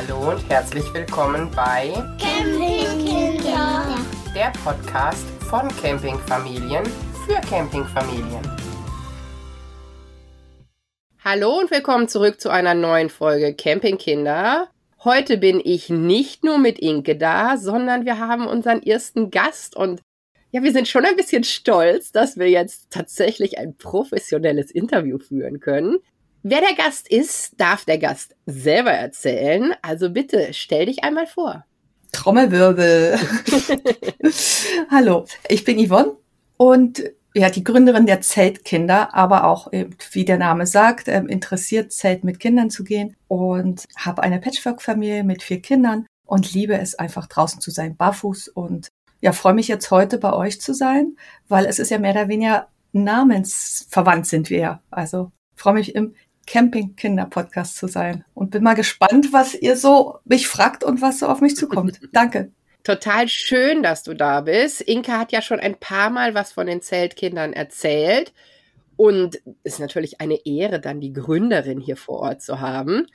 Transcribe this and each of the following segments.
Hallo und herzlich willkommen bei Campingkinder. der Podcast von Campingfamilien für Campingfamilien. Hallo und willkommen zurück zu einer neuen Folge Campingkinder. Heute bin ich nicht nur mit Inke da, sondern wir haben unseren ersten Gast und ja, wir sind schon ein bisschen stolz, dass wir jetzt tatsächlich ein professionelles Interview führen können. Wer der Gast ist, darf der Gast selber erzählen. Also bitte stell dich einmal vor. Trommelwirbel. Hallo, ich bin Yvonne und ja, die Gründerin der Zeltkinder, aber auch, eben, wie der Name sagt, ähm, interessiert, Zelt mit Kindern zu gehen und habe eine Patchwork-Familie mit vier Kindern und liebe es einfach draußen zu sein, barfuß und ja, freue mich jetzt heute bei euch zu sein, weil es ist ja mehr oder weniger namensverwandt sind wir ja. Also freue mich im Camping-Kinder-Podcast zu sein und bin mal gespannt, was ihr so mich fragt und was so auf mich zukommt. Danke. Total schön, dass du da bist. Inka hat ja schon ein paar Mal was von den Zeltkindern erzählt. Und es ist natürlich eine Ehre, dann die Gründerin hier vor Ort zu haben.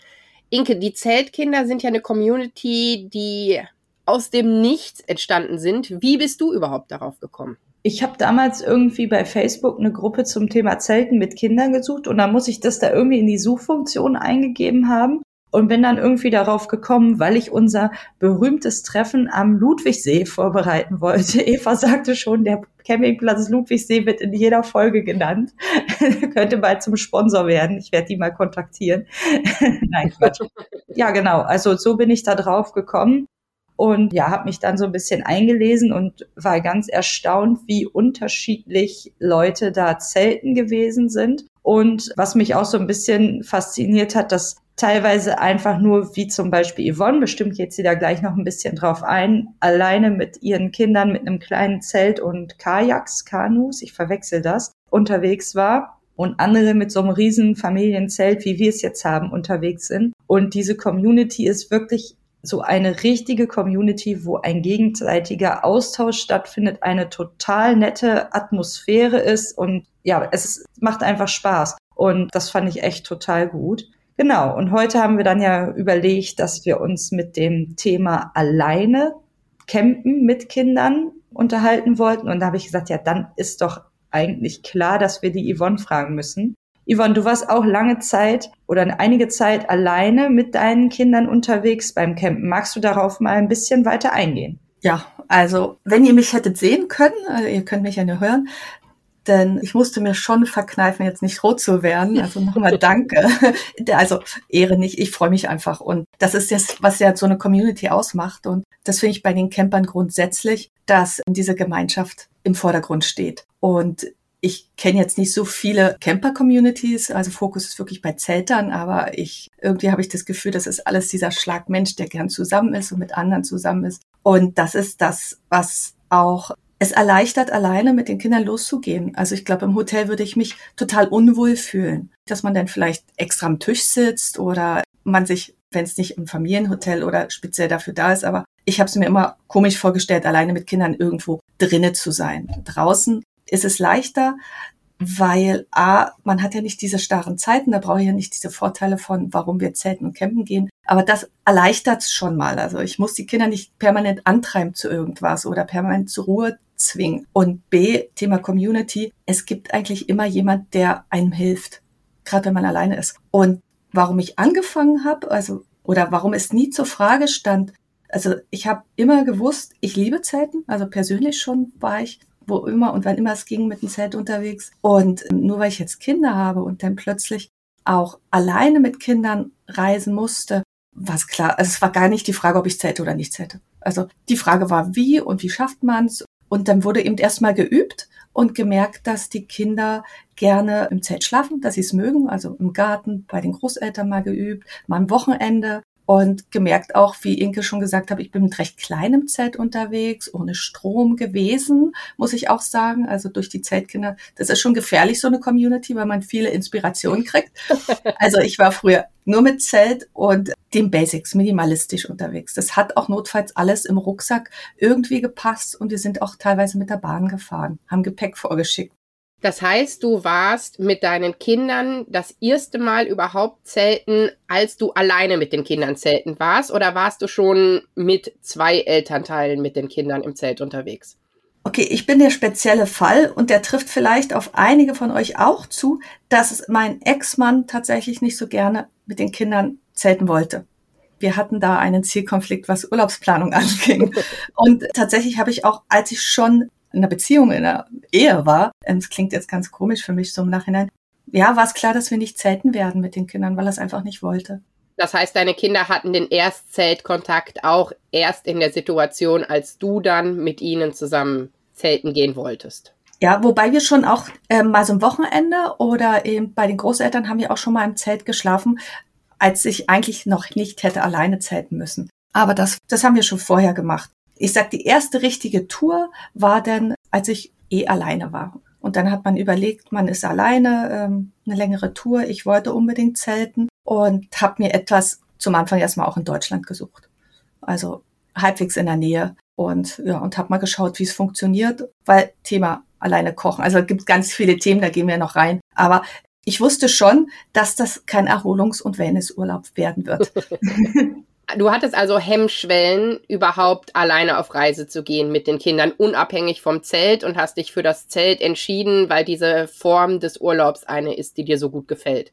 Inke, die Zeltkinder sind ja eine Community, die aus dem Nichts entstanden sind. Wie bist du überhaupt darauf gekommen? Ich habe damals irgendwie bei Facebook eine Gruppe zum Thema Zelten mit Kindern gesucht und dann muss ich das da irgendwie in die Suchfunktion eingegeben haben und bin dann irgendwie darauf gekommen, weil ich unser berühmtes Treffen am Ludwigsee vorbereiten wollte. Eva sagte schon, der Campingplatz Ludwigsee wird in jeder Folge genannt. Könnte bald zum Sponsor werden. Ich werde die mal kontaktieren. Nein, Quatsch. Ja, genau. Also so bin ich da drauf gekommen und ja, habe mich dann so ein bisschen eingelesen und war ganz erstaunt, wie unterschiedlich Leute da zelten gewesen sind. Und was mich auch so ein bisschen fasziniert hat, dass teilweise einfach nur, wie zum Beispiel Yvonne, bestimmt jetzt sie da gleich noch ein bisschen drauf ein, alleine mit ihren Kindern mit einem kleinen Zelt und Kajaks, Kanus, ich verwechsel das, unterwegs war und andere mit so einem riesen Familienzelt, wie wir es jetzt haben, unterwegs sind. Und diese Community ist wirklich so eine richtige Community, wo ein gegenseitiger Austausch stattfindet, eine total nette Atmosphäre ist und ja, es macht einfach Spaß. Und das fand ich echt total gut. Genau. Und heute haben wir dann ja überlegt, dass wir uns mit dem Thema alleine campen mit Kindern unterhalten wollten. Und da habe ich gesagt, ja, dann ist doch eigentlich klar, dass wir die Yvonne fragen müssen. Yvonne, du warst auch lange Zeit oder einige Zeit alleine mit deinen Kindern unterwegs beim Campen. Magst du darauf mal ein bisschen weiter eingehen? Ja, also wenn ihr mich hättet sehen können, also ihr könnt mich ja nur hören, denn ich musste mir schon verkneifen, jetzt nicht rot zu werden. Also nochmal danke. Also Ehre nicht, ich freue mich einfach. Und das ist das, was ja so eine Community ausmacht. Und das finde ich bei den Campern grundsätzlich, dass diese Gemeinschaft im Vordergrund steht. Und ich kenne jetzt nicht so viele Camper-Communities, also Fokus ist wirklich bei Zeltern, aber ich irgendwie habe ich das Gefühl, das ist alles dieser Schlag Mensch, der gern zusammen ist und mit anderen zusammen ist. Und das ist das, was auch es erleichtert, alleine mit den Kindern loszugehen. Also ich glaube, im Hotel würde ich mich total unwohl fühlen, dass man dann vielleicht extra am Tisch sitzt oder man sich, wenn es nicht im Familienhotel oder speziell dafür da ist, aber ich habe es mir immer komisch vorgestellt, alleine mit Kindern irgendwo drinne zu sein. Draußen ist es leichter, weil A, man hat ja nicht diese starren Zeiten, da brauche ich ja nicht diese Vorteile von, warum wir zelten und campen gehen. Aber das erleichtert es schon mal. Also ich muss die Kinder nicht permanent antreiben zu irgendwas oder permanent zur Ruhe zwingen. Und B, Thema Community, es gibt eigentlich immer jemand, der einem hilft, gerade wenn man alleine ist. Und warum ich angefangen habe, also oder warum es nie zur Frage stand, also ich habe immer gewusst, ich liebe Zelten, also persönlich schon war ich wo immer und wann immer es ging mit dem Zelt unterwegs. Und nur weil ich jetzt Kinder habe und dann plötzlich auch alleine mit Kindern reisen musste, war es klar. Also es war gar nicht die Frage, ob ich zelte oder nicht zelte. Also die Frage war, wie und wie schafft man es? Und dann wurde eben erstmal geübt und gemerkt, dass die Kinder gerne im Zelt schlafen, dass sie es mögen, also im Garten, bei den Großeltern mal geübt, mal am Wochenende und gemerkt auch, wie Inke schon gesagt hat, ich bin mit recht kleinem Zelt unterwegs, ohne Strom gewesen, muss ich auch sagen. Also durch die Zeltkinder, das ist schon gefährlich, so eine Community, weil man viele Inspirationen kriegt. Also ich war früher nur mit Zelt und den Basics, minimalistisch unterwegs. Das hat auch notfalls alles im Rucksack irgendwie gepasst und wir sind auch teilweise mit der Bahn gefahren, haben Gepäck vorgeschickt. Das heißt, du warst mit deinen Kindern das erste Mal überhaupt zelten, als du alleine mit den Kindern zelten warst? Oder warst du schon mit zwei Elternteilen mit den Kindern im Zelt unterwegs? Okay, ich bin der spezielle Fall und der trifft vielleicht auf einige von euch auch zu, dass mein Ex-Mann tatsächlich nicht so gerne mit den Kindern zelten wollte. Wir hatten da einen Zielkonflikt, was Urlaubsplanung anging. Und tatsächlich habe ich auch, als ich schon in einer Beziehung, in einer Ehe war, es klingt jetzt ganz komisch für mich so im Nachhinein, ja, war es klar, dass wir nicht zelten werden mit den Kindern, weil er es einfach nicht wollte. Das heißt, deine Kinder hatten den Erstzeltkontakt auch erst in der Situation, als du dann mit ihnen zusammen zelten gehen wolltest. Ja, wobei wir schon auch äh, mal so ein Wochenende oder eben bei den Großeltern haben wir auch schon mal im Zelt geschlafen, als ich eigentlich noch nicht hätte alleine zelten müssen. Aber das, das haben wir schon vorher gemacht ich sag, die erste richtige Tour war dann, als ich eh alleine war. Und dann hat man überlegt, man ist alleine, ähm, eine längere Tour. Ich wollte unbedingt zelten und habe mir etwas zum Anfang erstmal auch in Deutschland gesucht. Also halbwegs in der Nähe und ja und habe mal geschaut, wie es funktioniert, weil Thema alleine kochen. Also es gibt ganz viele Themen, da gehen wir noch rein. Aber ich wusste schon, dass das kein Erholungs- und Wellnessurlaub werden wird. Du hattest also Hemmschwellen, überhaupt alleine auf Reise zu gehen mit den Kindern, unabhängig vom Zelt und hast dich für das Zelt entschieden, weil diese Form des Urlaubs eine ist, die dir so gut gefällt.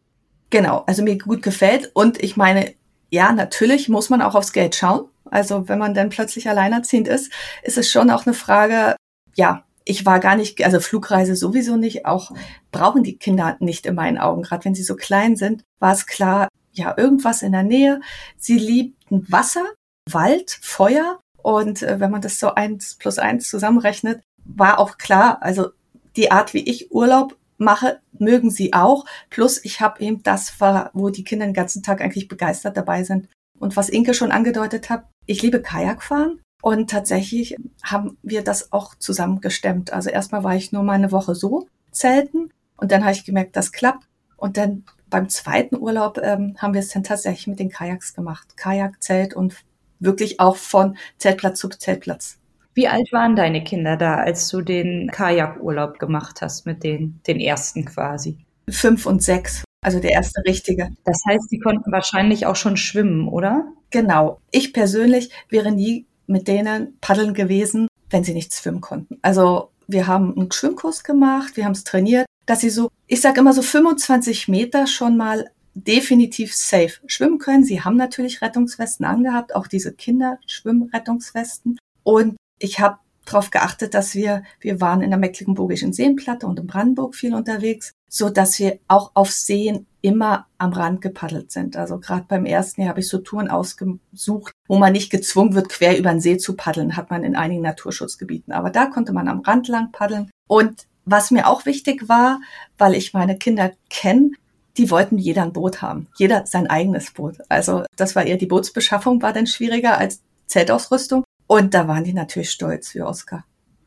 Genau, also mir gut gefällt. Und ich meine, ja, natürlich muss man auch aufs Geld schauen. Also wenn man dann plötzlich alleinerziehend ist, ist es schon auch eine Frage, ja, ich war gar nicht, also Flugreise sowieso nicht, auch brauchen die Kinder nicht in meinen Augen. Gerade wenn sie so klein sind, war es klar, ja, irgendwas in der Nähe. Sie liebten Wasser, Wald, Feuer. Und äh, wenn man das so eins plus eins zusammenrechnet, war auch klar, also die Art, wie ich Urlaub mache, mögen sie auch. Plus ich habe eben das, wo die Kinder den ganzen Tag eigentlich begeistert dabei sind. Und was Inke schon angedeutet hat, ich liebe Kajakfahren. Und tatsächlich haben wir das auch zusammen gestemmt. Also erstmal war ich nur mal eine Woche so zelten und dann habe ich gemerkt, das klappt. Und dann beim zweiten Urlaub ähm, haben wir es dann tatsächlich mit den Kajaks gemacht. Kajak, Zelt und wirklich auch von Zeltplatz zu Zeltplatz. Wie alt waren deine Kinder da, als du den Kajakurlaub gemacht hast mit den, den ersten quasi? Fünf und sechs, also der erste richtige. Das heißt, die konnten wahrscheinlich auch schon schwimmen, oder? Genau. Ich persönlich wäre nie mit denen paddeln gewesen, wenn sie nicht schwimmen konnten. Also wir haben einen Schwimmkurs gemacht, wir haben es trainiert, dass sie so, ich sage immer so 25 Meter schon mal definitiv safe schwimmen können. Sie haben natürlich Rettungswesten angehabt, auch diese Kinderschwimmrettungswesten. Und ich habe darauf geachtet, dass wir, wir waren in der Mecklenburgischen Seenplatte und in Brandenburg viel unterwegs, so dass wir auch auf Seen immer am Rand gepaddelt sind. Also gerade beim ersten Jahr habe ich so Touren ausgesucht, wo man nicht gezwungen wird, quer über den See zu paddeln, hat man in einigen Naturschutzgebieten. Aber da konnte man am Rand lang paddeln. Und was mir auch wichtig war, weil ich meine Kinder kenne, die wollten jeder ein Boot haben. Jeder sein eigenes Boot. Also das war eher die Bootsbeschaffung war dann schwieriger als Zeltausrüstung. Und da waren die natürlich stolz für Oscar.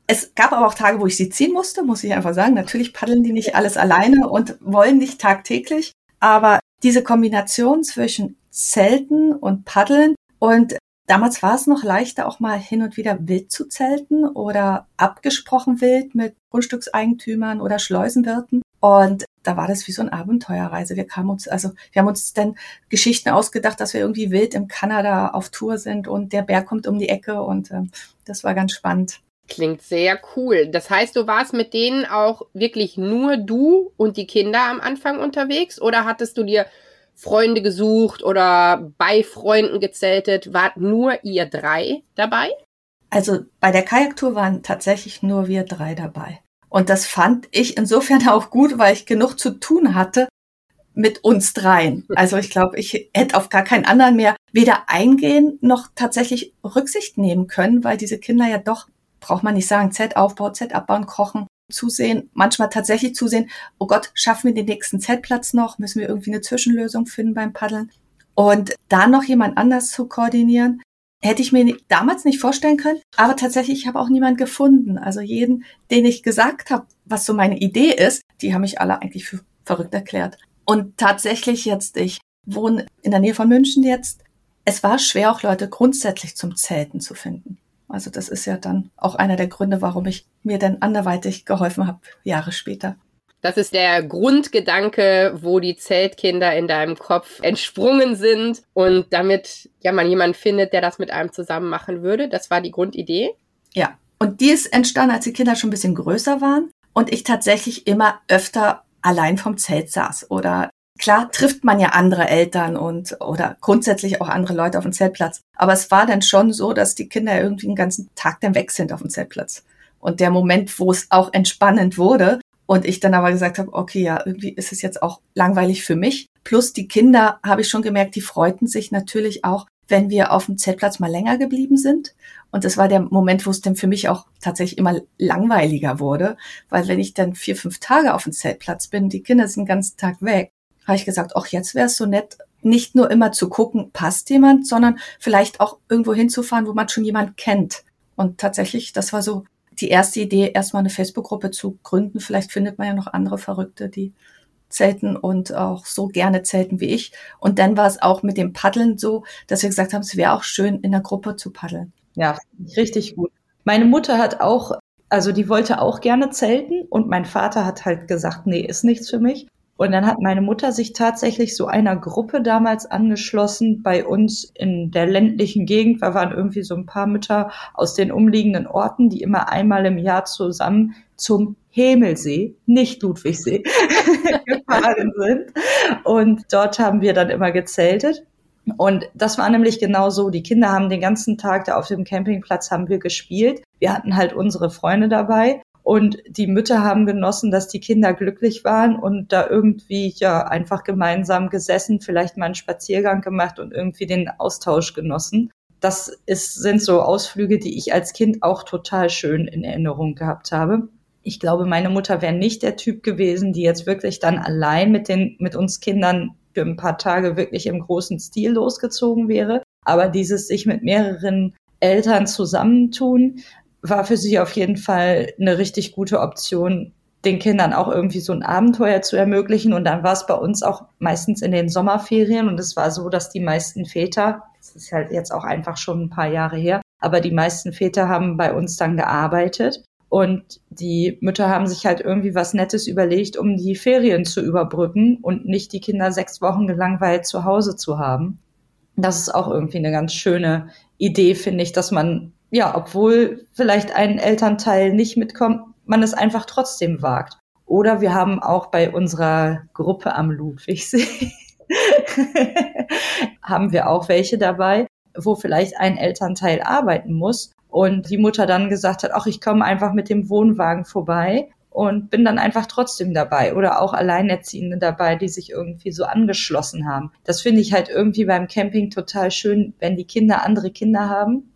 Es gab aber auch Tage, wo ich sie ziehen musste, muss ich einfach sagen. Natürlich paddeln die nicht alles alleine und wollen nicht tagtäglich. Aber diese Kombination zwischen Zelten und Paddeln und Damals war es noch leichter, auch mal hin und wieder wild zu zelten oder abgesprochen wild mit Grundstückseigentümern oder Schleusenwirten. Und da war das wie so eine Abenteuerreise. Wir kamen uns, also wir haben uns dann Geschichten ausgedacht, dass wir irgendwie wild im Kanada auf Tour sind und der Berg kommt um die Ecke und äh, das war ganz spannend. Klingt sehr cool. Das heißt, du warst mit denen auch wirklich nur du und die Kinder am Anfang unterwegs oder hattest du dir Freunde gesucht oder bei Freunden gezeltet. Wart nur ihr drei dabei? Also bei der Kajaktour waren tatsächlich nur wir drei dabei. Und das fand ich insofern auch gut, weil ich genug zu tun hatte mit uns dreien. Also ich glaube, ich hätte auf gar keinen anderen mehr weder eingehen noch tatsächlich Rücksicht nehmen können, weil diese Kinder ja doch, braucht man nicht sagen, Z-Aufbau, Z-Abbau und Kochen, zusehen, manchmal tatsächlich zusehen, oh Gott, schaffen wir den nächsten Zeltplatz noch? Müssen wir irgendwie eine Zwischenlösung finden beim Paddeln? Und da noch jemand anders zu koordinieren, hätte ich mir damals nicht vorstellen können. Aber tatsächlich, ich habe auch niemand gefunden. Also jeden, den ich gesagt habe, was so meine Idee ist, die haben mich alle eigentlich für verrückt erklärt. Und tatsächlich jetzt, ich wohne in der Nähe von München jetzt. Es war schwer, auch Leute grundsätzlich zum Zelten zu finden. Also das ist ja dann auch einer der Gründe, warum ich mir dann anderweitig geholfen habe, Jahre später. Das ist der Grundgedanke, wo die Zeltkinder in deinem Kopf entsprungen sind und damit ja man jemanden findet, der das mit einem zusammen machen würde. Das war die Grundidee. Ja, und die ist entstanden, als die Kinder schon ein bisschen größer waren und ich tatsächlich immer öfter allein vom Zelt saß oder Klar trifft man ja andere Eltern und oder grundsätzlich auch andere Leute auf dem Zeltplatz. Aber es war dann schon so, dass die Kinder irgendwie den ganzen Tag dann weg sind auf dem Zeltplatz. Und der Moment, wo es auch entspannend wurde, und ich dann aber gesagt habe, okay, ja, irgendwie ist es jetzt auch langweilig für mich. Plus die Kinder, habe ich schon gemerkt, die freuten sich natürlich auch, wenn wir auf dem Zeltplatz mal länger geblieben sind. Und das war der Moment, wo es dann für mich auch tatsächlich immer langweiliger wurde, weil wenn ich dann vier, fünf Tage auf dem Zeltplatz bin, die Kinder sind den ganzen Tag weg, habe ich gesagt, ach, jetzt wäre es so nett, nicht nur immer zu gucken, passt jemand, sondern vielleicht auch irgendwo hinzufahren, wo man schon jemand kennt. Und tatsächlich, das war so die erste Idee, erstmal eine Facebook-Gruppe zu gründen. Vielleicht findet man ja noch andere Verrückte, die zelten und auch so gerne zelten wie ich. Und dann war es auch mit dem Paddeln so, dass wir gesagt haben, es wäre auch schön, in der Gruppe zu paddeln. Ja, richtig gut. Meine Mutter hat auch, also die wollte auch gerne zelten und mein Vater hat halt gesagt, nee, ist nichts für mich. Und dann hat meine Mutter sich tatsächlich so einer Gruppe damals angeschlossen bei uns in der ländlichen Gegend. Da waren irgendwie so ein paar Mütter aus den umliegenden Orten, die immer einmal im Jahr zusammen zum Hemelsee, nicht Ludwigsee, gefahren sind. Und dort haben wir dann immer gezeltet. Und das war nämlich genau so. Die Kinder haben den ganzen Tag da auf dem Campingplatz haben wir gespielt. Wir hatten halt unsere Freunde dabei und die Mütter haben genossen, dass die Kinder glücklich waren und da irgendwie ja einfach gemeinsam gesessen, vielleicht mal einen Spaziergang gemacht und irgendwie den Austausch genossen. Das ist, sind so Ausflüge, die ich als Kind auch total schön in Erinnerung gehabt habe. Ich glaube, meine Mutter wäre nicht der Typ gewesen, die jetzt wirklich dann allein mit den, mit uns Kindern für ein paar Tage wirklich im großen Stil losgezogen wäre. Aber dieses sich mit mehreren Eltern zusammentun, war für sie auf jeden Fall eine richtig gute Option, den Kindern auch irgendwie so ein Abenteuer zu ermöglichen. Und dann war es bei uns auch meistens in den Sommerferien. Und es war so, dass die meisten Väter, das ist halt jetzt auch einfach schon ein paar Jahre her, aber die meisten Väter haben bei uns dann gearbeitet. Und die Mütter haben sich halt irgendwie was Nettes überlegt, um die Ferien zu überbrücken und nicht die Kinder sechs Wochen gelangweilt zu Hause zu haben. Das ist auch irgendwie eine ganz schöne Idee, finde ich, dass man ja, obwohl vielleicht ein Elternteil nicht mitkommt, man es einfach trotzdem wagt. Oder wir haben auch bei unserer Gruppe am Ludwigsee, haben wir auch welche dabei, wo vielleicht ein Elternteil arbeiten muss und die Mutter dann gesagt hat, ach, ich komme einfach mit dem Wohnwagen vorbei und bin dann einfach trotzdem dabei oder auch Alleinerziehende dabei, die sich irgendwie so angeschlossen haben. Das finde ich halt irgendwie beim Camping total schön, wenn die Kinder andere Kinder haben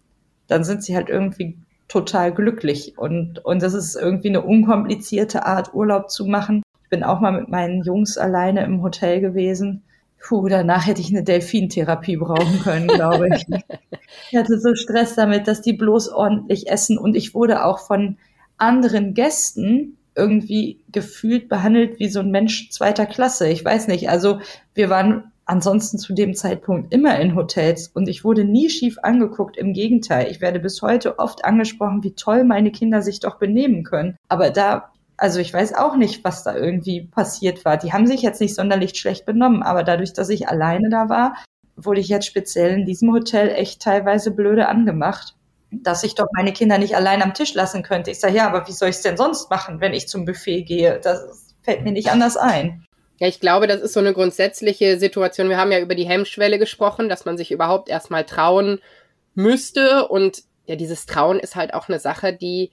dann sind sie halt irgendwie total glücklich. Und, und das ist irgendwie eine unkomplizierte Art, Urlaub zu machen. Ich bin auch mal mit meinen Jungs alleine im Hotel gewesen. Puh, danach hätte ich eine Delfintherapie brauchen können, glaube ich. ich hatte so Stress damit, dass die bloß ordentlich essen. Und ich wurde auch von anderen Gästen irgendwie gefühlt behandelt wie so ein Mensch zweiter Klasse. Ich weiß nicht. Also wir waren ansonsten zu dem Zeitpunkt immer in Hotels und ich wurde nie schief angeguckt. Im Gegenteil, ich werde bis heute oft angesprochen, wie toll meine Kinder sich doch benehmen können. Aber da, also ich weiß auch nicht, was da irgendwie passiert war. Die haben sich jetzt nicht sonderlich schlecht benommen, aber dadurch, dass ich alleine da war, wurde ich jetzt speziell in diesem Hotel echt teilweise blöde angemacht dass ich doch meine Kinder nicht allein am Tisch lassen könnte. Ich sage, ja, aber wie soll ich es denn sonst machen, wenn ich zum Buffet gehe? Das fällt mir nicht anders ein. Ja, ich glaube, das ist so eine grundsätzliche Situation. Wir haben ja über die Hemmschwelle gesprochen, dass man sich überhaupt erstmal trauen müsste. Und ja, dieses Trauen ist halt auch eine Sache, die,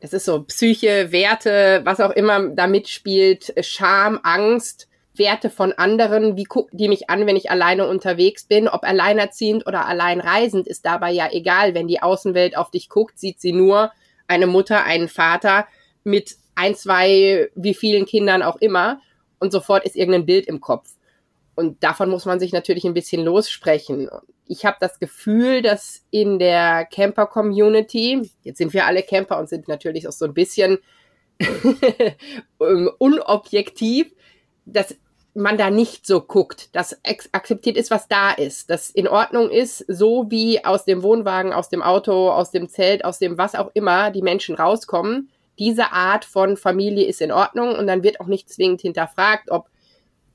das ist so Psyche, Werte, was auch immer da mitspielt, Scham, Angst, Werte von anderen, wie gucken die mich an, wenn ich alleine unterwegs bin, ob alleinerziehend oder alleinreisend, ist dabei ja egal. Wenn die Außenwelt auf dich guckt, sieht sie nur eine Mutter, einen Vater mit ein, zwei, wie vielen Kindern auch immer und sofort ist irgendein Bild im Kopf. Und davon muss man sich natürlich ein bisschen lossprechen. Ich habe das Gefühl, dass in der Camper-Community, jetzt sind wir alle Camper und sind natürlich auch so ein bisschen unobjektiv, dass man da nicht so guckt, dass akzeptiert ist, was da ist, dass in Ordnung ist, so wie aus dem Wohnwagen, aus dem Auto, aus dem Zelt, aus dem was auch immer die Menschen rauskommen, diese Art von Familie ist in Ordnung und dann wird auch nicht zwingend hinterfragt, ob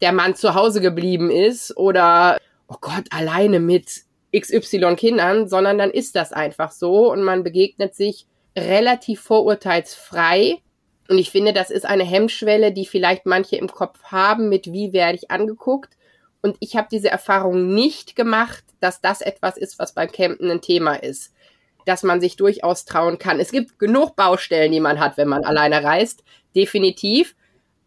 der Mann zu Hause geblieben ist oder, oh Gott, alleine mit XY Kindern, sondern dann ist das einfach so und man begegnet sich relativ vorurteilsfrei. Und ich finde, das ist eine Hemmschwelle, die vielleicht manche im Kopf haben, mit wie werde ich angeguckt. Und ich habe diese Erfahrung nicht gemacht, dass das etwas ist, was beim Campen ein Thema ist. Dass man sich durchaus trauen kann. Es gibt genug Baustellen, die man hat, wenn man alleine reist. Definitiv.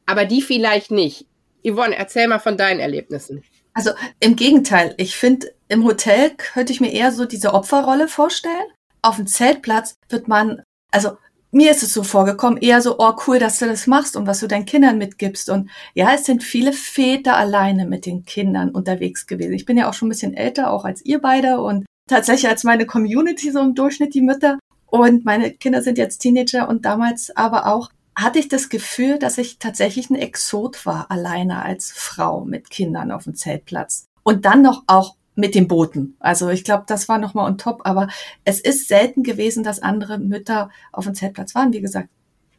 Aber die vielleicht nicht. Yvonne, erzähl mal von deinen Erlebnissen. Also im Gegenteil, ich finde, im Hotel könnte ich mir eher so diese Opferrolle vorstellen. Auf dem Zeltplatz wird man, also mir ist es so vorgekommen, eher so, oh cool, dass du das machst und was du deinen Kindern mitgibst. Und ja, es sind viele Väter alleine mit den Kindern unterwegs gewesen. Ich bin ja auch schon ein bisschen älter, auch als ihr beide und tatsächlich als meine Community so im Durchschnitt die Mütter. Und meine Kinder sind jetzt Teenager und damals aber auch hatte ich das Gefühl, dass ich tatsächlich ein Exot war, alleine als Frau mit Kindern auf dem Zeltplatz. Und dann noch auch mit den Booten. Also ich glaube, das war nochmal on top. Aber es ist selten gewesen, dass andere Mütter auf dem Zeltplatz waren. Wie gesagt,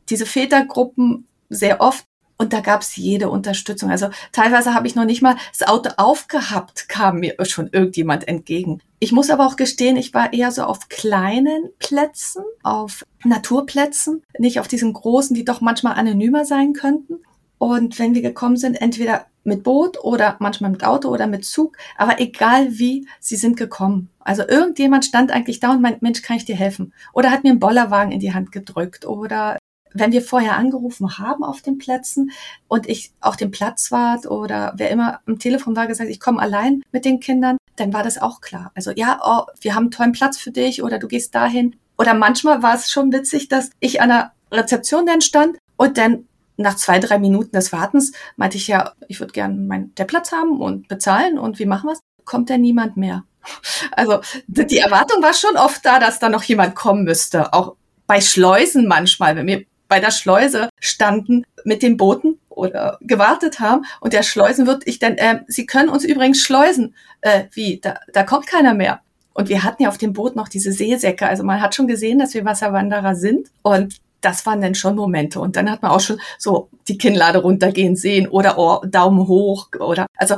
diese Vätergruppen sehr oft. Und da gab es jede Unterstützung. Also teilweise habe ich noch nicht mal das Auto aufgehabt, kam mir schon irgendjemand entgegen. Ich muss aber auch gestehen, ich war eher so auf kleinen Plätzen, auf Naturplätzen, nicht auf diesen großen, die doch manchmal anonymer sein könnten. Und wenn wir gekommen sind, entweder mit Boot oder manchmal mit Auto oder mit Zug, aber egal wie, sie sind gekommen. Also irgendjemand stand eigentlich da und meint, Mensch, kann ich dir helfen? Oder hat mir einen Bollerwagen in die Hand gedrückt oder wenn wir vorher angerufen haben auf den Plätzen und ich auch den Platzwart oder wer immer am Telefon war gesagt, ich komme allein mit den Kindern, dann war das auch klar. Also ja, oh, wir haben einen tollen Platz für dich oder du gehst dahin. Oder manchmal war es schon witzig, dass ich an der Rezeption dann stand und dann nach zwei, drei Minuten des Wartens meinte ich ja, ich würde gerne meinen der Platz haben und bezahlen und wie machen wir's? Kommt denn niemand mehr? Also die Erwartung war schon oft da, dass da noch jemand kommen müsste. Auch bei Schleusen manchmal, wenn wir bei der Schleuse standen mit den Booten oder gewartet haben und der Schleusenwirt, ich dann, äh, Sie können uns übrigens schleusen. Äh, wie? Da, da kommt keiner mehr. Und wir hatten ja auf dem Boot noch diese Seesäcke. Also man hat schon gesehen, dass wir Wasserwanderer sind. Und das waren dann schon Momente. Und dann hat man auch schon so die Kinnlade runtergehen sehen oder oh, Daumen hoch oder, also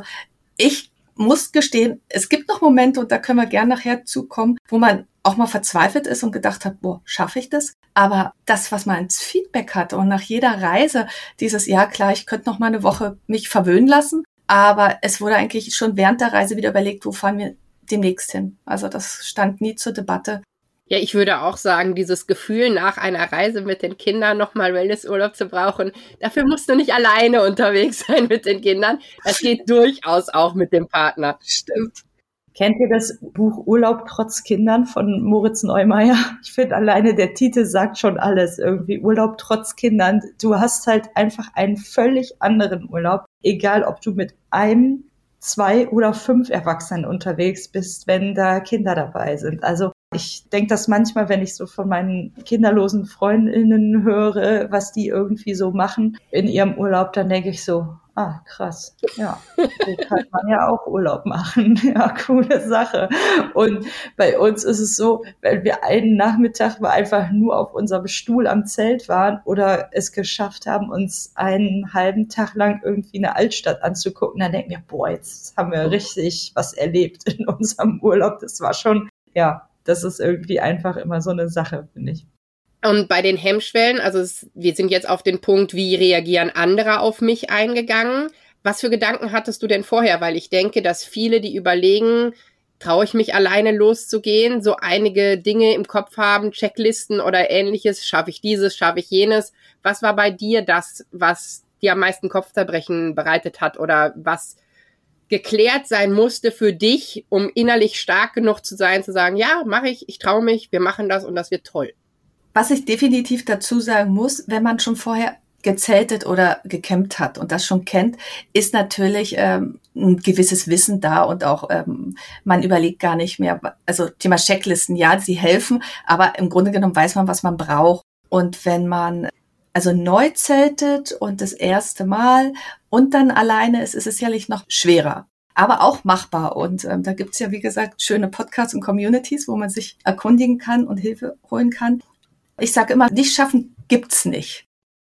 ich muss gestehen, es gibt noch Momente, und da können wir gern nachher zukommen, wo man auch mal verzweifelt ist und gedacht hat, boah, schaffe ich das? Aber das, was man als Feedback hatte und nach jeder Reise dieses, ja klar, ich könnte noch mal eine Woche mich verwöhnen lassen, aber es wurde eigentlich schon während der Reise wieder überlegt, wo fahren wir demnächst hin. Also das stand nie zur Debatte. Ja, ich würde auch sagen, dieses Gefühl nach einer Reise mit den Kindern nochmal Wellnessurlaub zu brauchen, dafür musst du nicht alleine unterwegs sein mit den Kindern. Das geht durchaus auch mit dem Partner. Stimmt. Kennt ihr das Buch Urlaub trotz Kindern von Moritz Neumeier? Ich finde alleine der Titel sagt schon alles irgendwie. Urlaub trotz Kindern. Du hast halt einfach einen völlig anderen Urlaub. Egal, ob du mit einem, zwei oder fünf Erwachsenen unterwegs bist, wenn da Kinder dabei sind. Also ich denke das manchmal, wenn ich so von meinen kinderlosen Freundinnen höre, was die irgendwie so machen in ihrem Urlaub, dann denke ich so, ah, krass, ja, so kann man ja auch Urlaub machen. Ja, coole Sache. Und bei uns ist es so, wenn wir einen Nachmittag mal einfach nur auf unserem Stuhl am Zelt waren oder es geschafft haben, uns einen halben Tag lang irgendwie eine Altstadt anzugucken, dann denken wir, boah, jetzt haben wir richtig was erlebt in unserem Urlaub. Das war schon, ja, das ist irgendwie einfach immer so eine Sache, finde ich. Und bei den Hemmschwellen, also es, wir sind jetzt auf den Punkt, wie reagieren andere auf mich eingegangen. Was für Gedanken hattest du denn vorher? Weil ich denke, dass viele, die überlegen, traue ich mich alleine loszugehen, so einige Dinge im Kopf haben, Checklisten oder ähnliches, schaffe ich dieses, schaffe ich jenes. Was war bei dir das, was dir am meisten Kopfzerbrechen bereitet hat oder was geklärt sein musste für dich, um innerlich stark genug zu sein, zu sagen, ja, mache ich, ich traue mich, wir machen das und das wird toll. Was ich definitiv dazu sagen muss, wenn man schon vorher gezeltet oder gecampt hat und das schon kennt, ist natürlich ähm, ein gewisses Wissen da und auch ähm, man überlegt gar nicht mehr. Also Thema Checklisten, ja, sie helfen, aber im Grunde genommen weiß man, was man braucht. Und wenn man also neu zeltet und das erste Mal und dann alleine ist, ist es sicherlich noch schwerer. Aber auch machbar. Und ähm, da gibt's ja, wie gesagt, schöne Podcasts und Communities, wo man sich erkundigen kann und Hilfe holen kann. Ich sage immer, nicht schaffen gibt's nicht.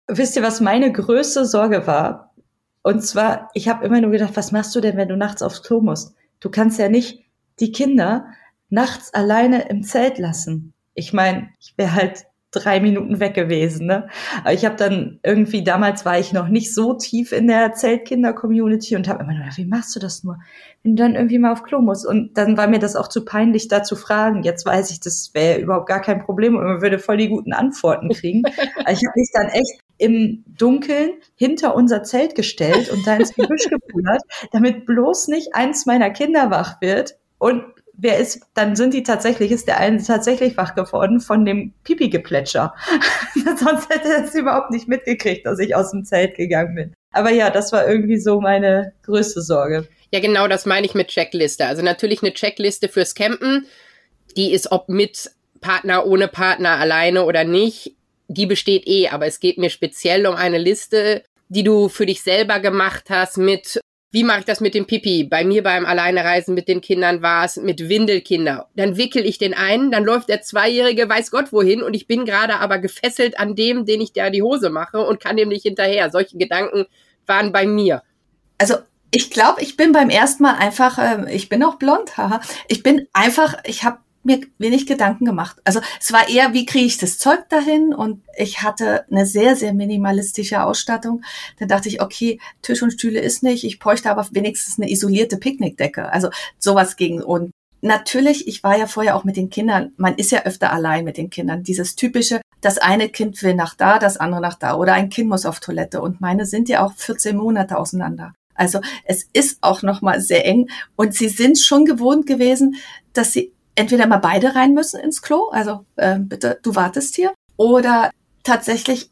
Wisst ihr, was meine größte Sorge war? Und zwar, ich habe immer nur gedacht, was machst du denn, wenn du nachts aufs Klo musst? Du kannst ja nicht die Kinder nachts alleine im Zelt lassen. Ich meine, ich wäre halt drei Minuten weg gewesen. Ne? Aber ich habe dann irgendwie, damals war ich noch nicht so tief in der Zeltkinder-Community und habe immer nur gedacht, wie machst du das nur, wenn du dann irgendwie mal auf Klo musst? Und dann war mir das auch zu peinlich, da zu fragen. Jetzt weiß ich, das wäre überhaupt gar kein Problem und man würde voll die guten Antworten kriegen. Ich habe mich dann echt im Dunkeln hinter unser Zelt gestellt und da ins Gebüsch gepullert, damit bloß nicht eins meiner Kinder wach wird und wer ist, dann sind die tatsächlich, ist der eine tatsächlich wach geworden von dem Pipi-Geplätscher. Sonst hätte er es überhaupt nicht mitgekriegt, dass ich aus dem Zelt gegangen bin. Aber ja, das war irgendwie so meine größte Sorge. Ja, genau, das meine ich mit Checkliste. Also natürlich eine Checkliste fürs Campen. Die ist ob mit Partner, ohne Partner, alleine oder nicht. Die besteht eh, aber es geht mir speziell um eine Liste, die du für dich selber gemacht hast mit wie mache ich das mit dem Pipi? Bei mir beim Alleinereisen mit den Kindern war es mit Windelkinder. Dann wickel ich den einen, dann läuft der Zweijährige weiß Gott wohin und ich bin gerade aber gefesselt an dem, den ich da die Hose mache und kann dem nicht hinterher. Solche Gedanken waren bei mir. Also ich glaube, ich bin beim ersten Mal einfach, äh, ich bin auch blond, haha. Ich bin einfach, ich habe mir wenig Gedanken gemacht. Also es war eher, wie kriege ich das Zeug dahin? Und ich hatte eine sehr, sehr minimalistische Ausstattung. Dann dachte ich, okay, Tisch und Stühle ist nicht. Ich bräuchte aber wenigstens eine isolierte Picknickdecke. Also sowas ging. Und natürlich, ich war ja vorher auch mit den Kindern, man ist ja öfter allein mit den Kindern. Dieses typische, das eine Kind will nach da, das andere nach da. Oder ein Kind muss auf Toilette. Und meine sind ja auch 14 Monate auseinander. Also es ist auch nochmal sehr eng. Und sie sind schon gewohnt gewesen, dass sie entweder mal beide rein müssen ins Klo, also äh, bitte, du wartest hier, oder tatsächlich,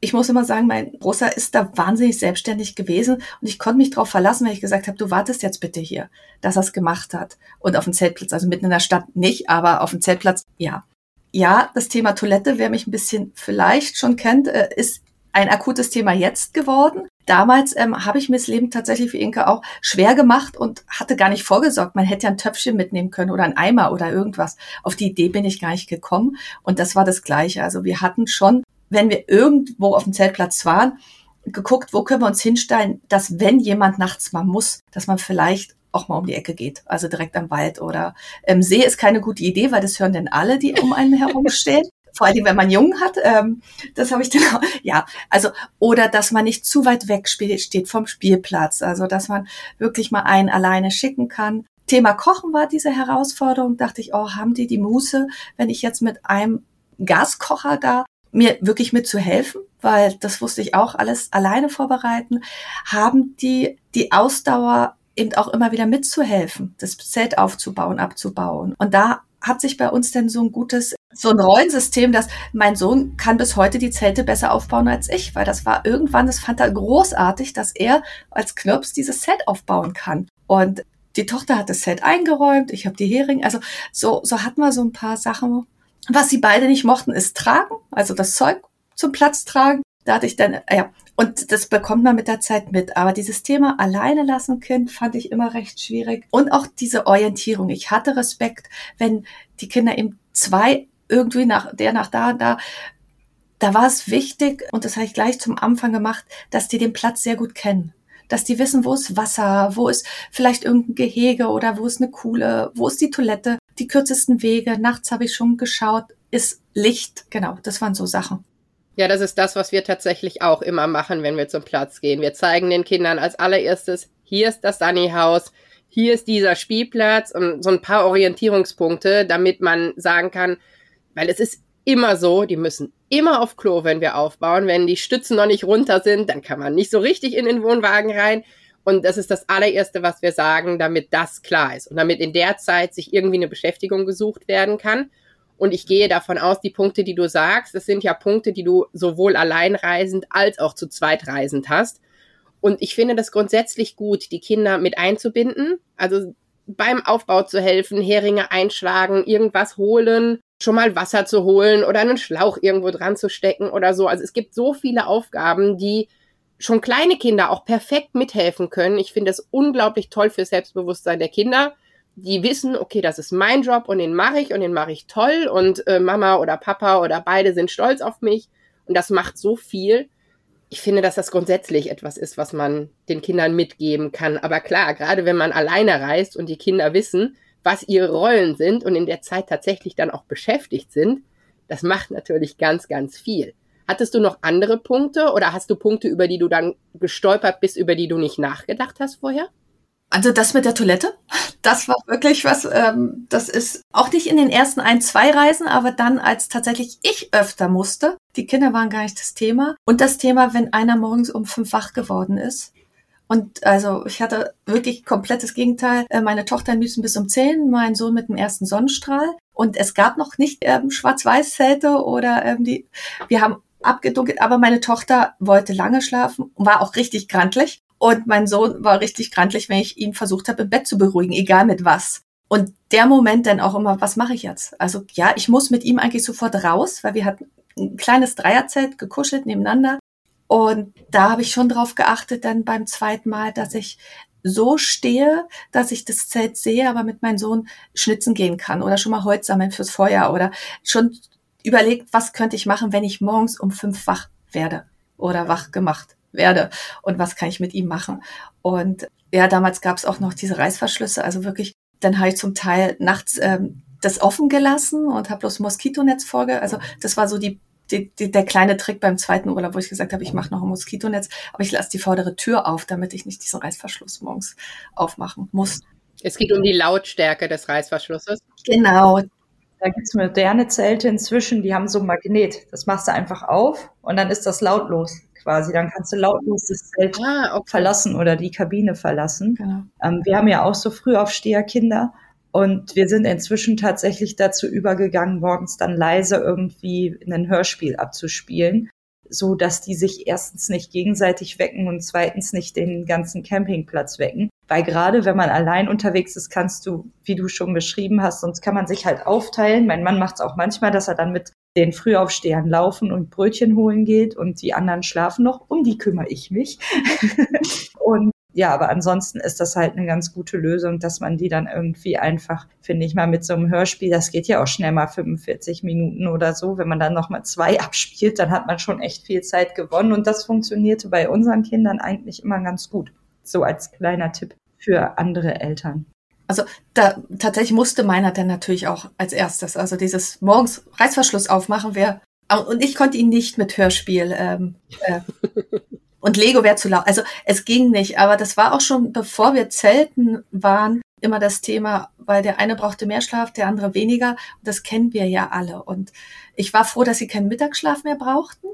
ich muss immer sagen, mein Großer ist da wahnsinnig selbstständig gewesen und ich konnte mich darauf verlassen, wenn ich gesagt habe, du wartest jetzt bitte hier, dass er es gemacht hat. Und auf dem Zeltplatz, also mitten in der Stadt nicht, aber auf dem Zeltplatz, ja. Ja, das Thema Toilette, wer mich ein bisschen vielleicht schon kennt, äh, ist ein akutes Thema jetzt geworden. Damals ähm, habe ich mir das Leben tatsächlich für Inke auch schwer gemacht und hatte gar nicht vorgesorgt. Man hätte ja ein Töpfchen mitnehmen können oder ein Eimer oder irgendwas. Auf die Idee bin ich gar nicht gekommen. Und das war das Gleiche. Also wir hatten schon, wenn wir irgendwo auf dem Zeltplatz waren, geguckt, wo können wir uns hinstellen, dass wenn jemand nachts mal muss, dass man vielleicht auch mal um die Ecke geht, also direkt am Wald oder im See ist keine gute Idee, weil das hören denn alle, die um einen herumstehen vor allem wenn man jung hat. Ähm, das habe ich dann auch, ja, also oder dass man nicht zu weit weg steht vom Spielplatz, also dass man wirklich mal einen alleine schicken kann. Thema Kochen war diese Herausforderung, dachte ich, oh, haben die die Muße, wenn ich jetzt mit einem Gaskocher da mir wirklich mitzuhelfen, weil das wusste ich auch alles alleine vorbereiten, haben die die Ausdauer eben auch immer wieder mitzuhelfen, das Zelt aufzubauen, abzubauen. Und da hat sich bei uns denn so ein gutes, so ein Rollensystem, dass mein Sohn kann bis heute die Zelte besser aufbauen als ich, weil das war irgendwann, das fand er großartig, dass er als Knirps dieses Set aufbauen kann. Und die Tochter hat das Set eingeräumt, ich habe die Heringe, also so, so hatten wir so ein paar Sachen. Was sie beide nicht mochten, ist tragen, also das Zeug zum Platz tragen. Da hatte ich dann, ja, und das bekommt man mit der Zeit mit. Aber dieses Thema alleine lassen Kind fand ich immer recht schwierig. Und auch diese Orientierung. Ich hatte Respekt, wenn die Kinder eben zwei irgendwie nach der nach da da da war es wichtig, und das habe ich gleich zum Anfang gemacht, dass die den Platz sehr gut kennen. Dass die wissen, wo ist Wasser, wo ist vielleicht irgendein Gehege oder wo ist eine Kuhle, wo ist die Toilette, die kürzesten Wege. Nachts habe ich schon geschaut, ist Licht. Genau, das waren so Sachen. Ja, das ist das, was wir tatsächlich auch immer machen, wenn wir zum Platz gehen. Wir zeigen den Kindern als allererstes, hier ist das Sunny-Haus, hier ist dieser Spielplatz und so ein paar Orientierungspunkte, damit man sagen kann, weil es ist immer so, die müssen immer auf Klo, wenn wir aufbauen. Wenn die Stützen noch nicht runter sind, dann kann man nicht so richtig in den Wohnwagen rein. Und das ist das allererste, was wir sagen, damit das klar ist und damit in der Zeit sich irgendwie eine Beschäftigung gesucht werden kann. Und ich gehe davon aus, die Punkte, die du sagst, das sind ja Punkte, die du sowohl alleinreisend als auch zu zweitreisend hast. Und ich finde das grundsätzlich gut, die Kinder mit einzubinden. Also beim Aufbau zu helfen, Heringe einschlagen, irgendwas holen, schon mal Wasser zu holen oder einen Schlauch irgendwo dran zu stecken oder so. Also es gibt so viele Aufgaben, die schon kleine Kinder auch perfekt mithelfen können. Ich finde das unglaublich toll für Selbstbewusstsein der Kinder die wissen, okay, das ist mein Job und den mache ich und den mache ich toll und äh, Mama oder Papa oder beide sind stolz auf mich Und das macht so viel. Ich finde, dass das grundsätzlich etwas ist, was man den Kindern mitgeben kann. Aber klar, gerade wenn man alleine reist und die Kinder wissen, was ihre Rollen sind und in der Zeit tatsächlich dann auch beschäftigt sind, das macht natürlich ganz, ganz viel. Hattest du noch andere Punkte oder hast du Punkte, über die du dann gestolpert bist, über die du nicht nachgedacht hast vorher? Also das mit der Toilette, das war wirklich was, ähm, das ist auch nicht in den ersten ein, zwei Reisen, aber dann, als tatsächlich ich öfter musste, die Kinder waren gar nicht das Thema. Und das Thema, wenn einer morgens um fünf wach geworden ist. Und also ich hatte wirklich komplettes Gegenteil. Äh, meine Tochter am liebsten bis um zehn, mein Sohn mit dem ersten Sonnenstrahl. Und es gab noch nicht ähm, Schwarz-Weiß-Zelte oder ähm, die, wir haben abgedunkelt, aber meine Tochter wollte lange schlafen war auch richtig grantlich. Und mein Sohn war richtig grantlich, wenn ich ihn versucht habe, im Bett zu beruhigen, egal mit was. Und der Moment dann auch immer, was mache ich jetzt? Also ja, ich muss mit ihm eigentlich sofort raus, weil wir hatten ein kleines Dreierzelt gekuschelt nebeneinander. Und da habe ich schon drauf geachtet, dann beim zweiten Mal, dass ich so stehe, dass ich das Zelt sehe, aber mit meinem Sohn schnitzen gehen kann oder schon mal Holz sammeln fürs Feuer oder schon überlegt, was könnte ich machen, wenn ich morgens um fünf wach werde oder wach gemacht werde und was kann ich mit ihm machen. Und ja, damals gab es auch noch diese Reißverschlüsse, also wirklich, dann habe ich zum Teil nachts ähm, das offen gelassen und habe bloß Moskitonetz vorge. Also das war so die, die, die, der kleine Trick beim zweiten Urlaub, wo ich gesagt habe, ich mache noch ein Moskitonetz, aber ich lasse die vordere Tür auf, damit ich nicht diesen Reißverschluss morgens aufmachen muss. Es geht um die Lautstärke des Reißverschlusses. Genau, da gibt's moderne Zelte inzwischen, die haben so ein Magnet. Das machst du einfach auf und dann ist das lautlos quasi. Dann kannst du lautlos das Zelt ah, okay. verlassen oder die Kabine verlassen. Genau. Ähm, wir haben ja auch so Frühaufsteherkinder und wir sind inzwischen tatsächlich dazu übergegangen, morgens dann leise irgendwie ein Hörspiel abzuspielen, so dass die sich erstens nicht gegenseitig wecken und zweitens nicht den ganzen Campingplatz wecken. Weil gerade wenn man allein unterwegs ist, kannst du, wie du schon beschrieben hast, sonst kann man sich halt aufteilen. Mein Mann macht es auch manchmal, dass er dann mit den Frühaufstehern laufen und Brötchen holen geht und die anderen schlafen noch. Um die kümmere ich mich. und ja, aber ansonsten ist das halt eine ganz gute Lösung, dass man die dann irgendwie einfach, finde ich mal, mit so einem Hörspiel, das geht ja auch schnell mal 45 Minuten oder so. Wenn man dann nochmal zwei abspielt, dann hat man schon echt viel Zeit gewonnen. Und das funktionierte bei unseren Kindern eigentlich immer ganz gut so als kleiner Tipp für andere Eltern. Also da tatsächlich musste meiner dann natürlich auch als erstes. Also dieses morgens Reißverschluss aufmachen wäre und ich konnte ihn nicht mit Hörspiel ähm, äh, und Lego wäre zu laut. Also es ging nicht, aber das war auch schon bevor wir zelten waren immer das Thema, weil der eine brauchte mehr Schlaf, der andere weniger. Und das kennen wir ja alle. Und ich war froh, dass sie keinen Mittagsschlaf mehr brauchten